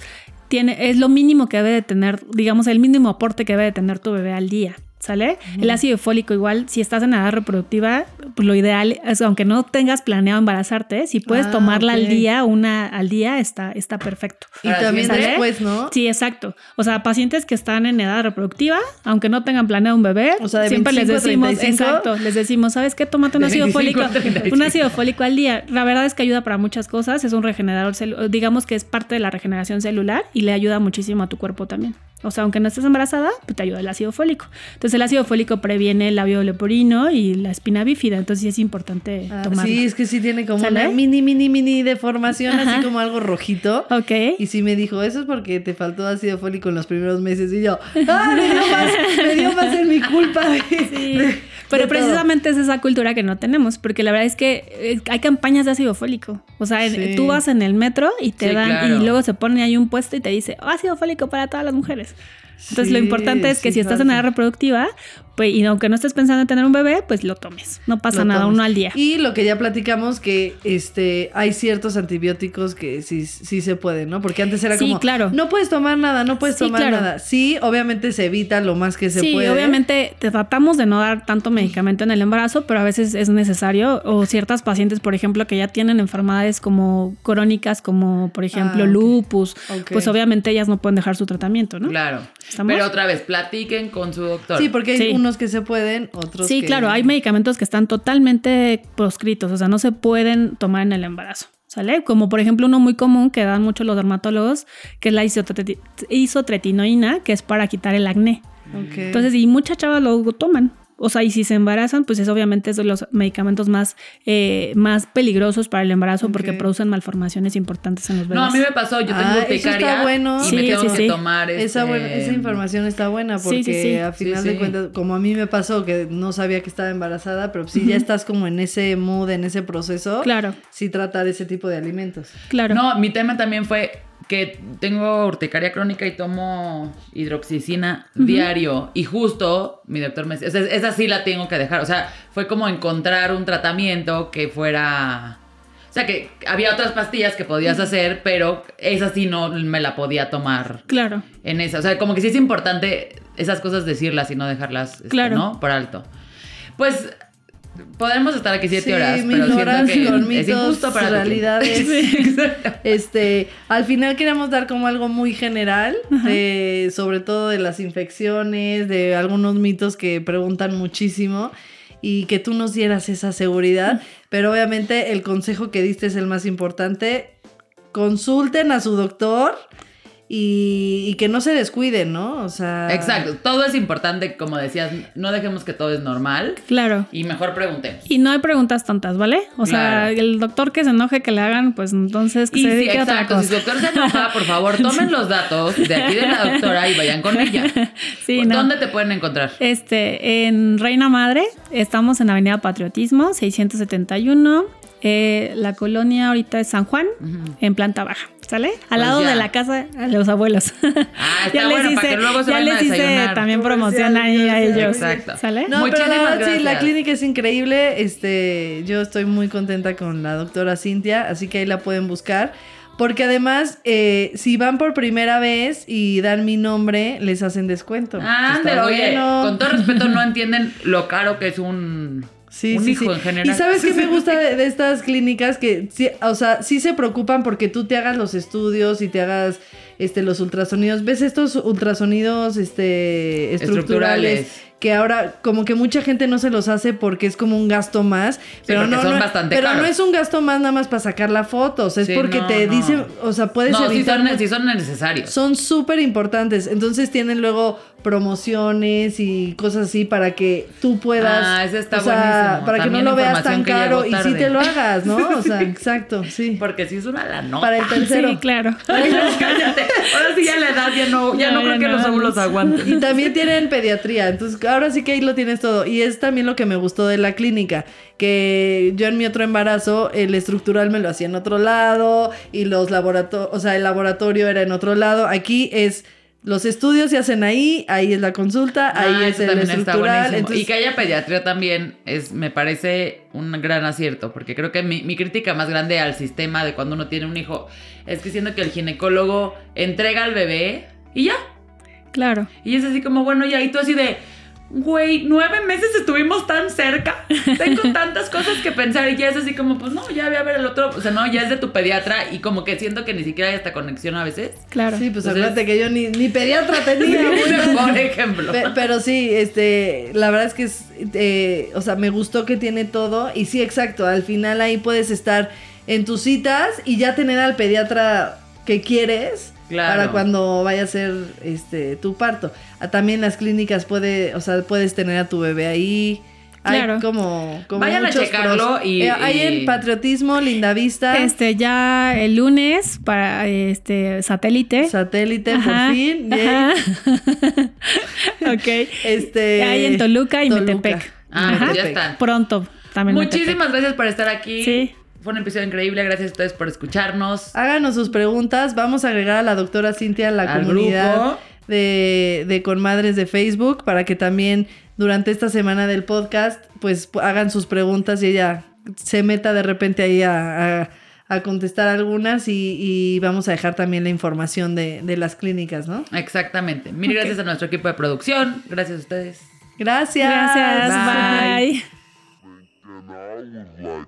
Tiene, es lo mínimo que debe de tener, digamos, el mínimo aporte que debe de tener tu bebé al día. ¿Sale? El ácido fólico igual, si estás en edad reproductiva, pues lo ideal es, aunque no tengas planeado embarazarte, si puedes Ah, tomarla al día, una al día, está, está perfecto. Y Ahora, también después, ¿no? Sí, exacto. O sea, pacientes que están en edad reproductiva, aunque no tengan planeado un bebé, O sea, de siempre 25 a les decimos, 35. exacto, les decimos, ¿sabes qué? Tómate un ácido 25 a fólico, 35. un ácido fólico al día. La verdad es que ayuda para muchas cosas, es un regenerador, digamos que es parte de la regeneración celular y le ayuda muchísimo a tu cuerpo también. O sea, aunque no estés embarazada, pues te ayuda el ácido fólico. Entonces, el ácido fólico previene el labio leporino y la espina bífida, entonces sí es importante Ah, tomarlo. sí, es que sí tiene como ¿Sale? una mini, mini, mini deformación, Ajá. así como algo rojito. Ok. Y sí me dijo, eso es porque te faltó ácido fólico en los primeros meses. Y yo, ¡ah! Me dio más, me dio más en mi culpa. de- Sí, de- pero todo. precisamente es esa cultura que no tenemos, porque la verdad es que eh, hay campañas de ácido fólico. O sea, en- Sí. tú vas en el metro y te Sí, dan, claro. y luego se pone ahí un puesto y te dice "Oh, ácido fólico para todas las mujeres. Entonces lo importante es que si estás en falta. edad reproductiva, pues, y aunque no estés pensando en tener un bebé, pues lo tomes. No pasa Lo nada, tomes. uno al día. Y lo que ya platicamos, que este hay ciertos antibióticos que sí, sí se pueden, ¿no? Porque antes era Sí, como, claro. no puedes tomar nada, no puedes Sí, tomar claro. nada. Sí, obviamente se evita lo más que se sí, puede. obviamente te tratamos de no dar tanto medicamento en el embarazo, pero a veces es necesario. O ciertas pacientes, por ejemplo, que ya tienen enfermedades como crónicas, como por ejemplo Ah, lupus, pues obviamente ellas no pueden dejar su tratamiento, ¿no? Claro. ¿Estamos? Pero otra vez, platiquen con su doctor. Sí, porque hay Sí. Unos que se pueden, otros Sí, que- claro, hay medicamentos que están totalmente proscritos, o sea, no se pueden tomar en el embarazo. ¿Sale? Como por ejemplo uno muy común que dan mucho los dermatólogos, que es la isotreti- isotretinoína, que es para quitar el acné. Entonces, y muchas chavas lo toman. O sea, y si se embarazan, pues es obviamente es de los medicamentos más, eh, más peligrosos para el embarazo porque producen malformaciones importantes en los bebés. No, a mí me pasó, yo tengo Ah, está bueno. y Sí, me tengo sí, que sí. tomar Esa, este, buena- esa información está buena porque sí, sí. a final Sí, de sí. cuentas, como a mí me pasó que no sabía que estaba embarazada, pero si ya estás como en ese mood, en ese proceso, Claro, sí tratar ese tipo de alimentos. claro. No, mi tema también fue que tengo urticaria crónica y tomo hidroxicina diario. Y justo mi doctor me decía, esa, esa sí la tengo que dejar. O sea, fue como encontrar un tratamiento que fuera... O sea, que había otras pastillas que podías hacer, pero esa sí no me la podía tomar Claro. en esa. O sea, como que sí es importante esas cosas decirlas y no dejarlas, este, Claro. ¿no? Por alto. Pues podemos estar aquí siete Sí, horas, pero siento horas que con es mitos, injusto para realidades. Sí. Este, al final queríamos dar como algo muy general, de, sobre todo de las infecciones, de algunos mitos que preguntan muchísimo y que tú nos dieras esa seguridad, pero obviamente el consejo que diste es el más importante. Consulten a su doctor y, y que no se descuiden, ¿no? O sea, Exacto, todo es importante, como decías, no dejemos que todo es normal Claro. y mejor preguntemos. Y no hay preguntas tontas, ¿vale? O sea, el doctor que se enoje que le hagan, pues entonces que Y se sí, dedique a otra exacto, si cosa. doctor se enoja, por favor, tomen los datos de aquí de la doctora y vayan con ella. Sí, no. ¿Dónde te pueden encontrar? Este, en Reina Madre, estamos en Avenida Patriotismo, 671. Eh, la colonia ahorita es San Juan, en planta baja. ¿Sale? Al Pues lado ya. de la casa de los abuelos. Ah, está bueno, para que luego se ya vayan a les hice también promoción ahí a ellos. Exacto. ¿Sale? No, pero la verdad, sí, la gracias. clínica es increíble. Este, yo estoy muy contenta con la doctora Cintia, así que ahí la pueden buscar. Porque además, eh, si van por primera vez y dan mi nombre, les hacen descuento. Ah, pero oye, bueno. con todo respeto, no entienden lo caro que es un Sí, sí, sí. Y sabes qué me gusta de, estas clínicas que, sí, o sea, sí se preocupan porque tú te hagas los estudios y te hagas este, los ultrasonidos. ¿Ves estos ultrasonidos este, estructurales que ahora como que mucha gente no se los hace porque es como un gasto más, pero no, son bastante pero no es un gasto más nada más para sacar la foto, o sea, es porque te dicen, o sea, puedes evitar sí son, sí son necesarios. Son súper importantes, entonces tienen luego promociones y cosas así para que tú puedas, ah, ese está o sea, para que no lo veas tan caro y sí te lo hagas, ¿no? O sea, exacto, sí. Porque si es una la nota. Para el tercero. Sí, claro. cállate. Ahora sí ya la edad ya no, ya no, creo que los óvulos aguanten. Y también tienen pediatría, entonces ahora sí que ahí lo tienes todo. Y es también lo que me gustó de la clínica, que yo en mi otro embarazo, el estructural me lo hacía en otro lado y los laboratorios, o sea, el laboratorio era en otro lado. Aquí es... Los estudios se hacen ahí, ahí es la consulta, ahí ah, es el estructural. Y que haya pediatría también es, me parece un gran acierto, porque creo que mi, mi, crítica más grande al sistema de cuando uno tiene un hijo es que siento que el ginecólogo entrega al bebé y ya. Claro. Y es así como, bueno, ya, y tú así de, güey, nueve meses estuvimos tan cerca. Tengo tantas cosas que pensar y ya es así como, pues no, ya voy a ver el otro. O sea, no, ya es de tu pediatra y como que siento que ni siquiera hay esta conexión a veces. Claro. Sí, pues acuérdate que yo ni, ni pediatra tenía. por ejemplo. Pero, sí, este, la verdad es que es, eh, o sea, me gustó que tiene todo y sí, exacto, al final ahí puedes estar en tus citas y ya tener al pediatra que quieres para cuando vaya a ser este tu parto. Ah, también las clínicas puede, o sea, puedes tener a tu bebé ahí. Claro. Hay como, como Vayan a checarlo y, eh, Hay en Patriotismo, Linda Vista. Este, ya el lunes para este satélite. Satélite, por fin. ok. Este. Hay en Toluca y Metepec. Ah, pues ya están. Pronto. También Muchísimas gracias por estar aquí. Sí. Fue un episodio increíble, gracias a ustedes por escucharnos. Háganos sus preguntas, vamos a agregar a la doctora Cintia a la comunidad de, de Conmadres de Facebook para que también durante esta semana del podcast pues hagan sus preguntas y ella se meta de repente ahí a, contestar algunas y, vamos a dejar también la información de, las clínicas, ¿no? Exactamente. Mil gracias a nuestro equipo de producción, gracias a ustedes. Gracias. Gracias. Bye.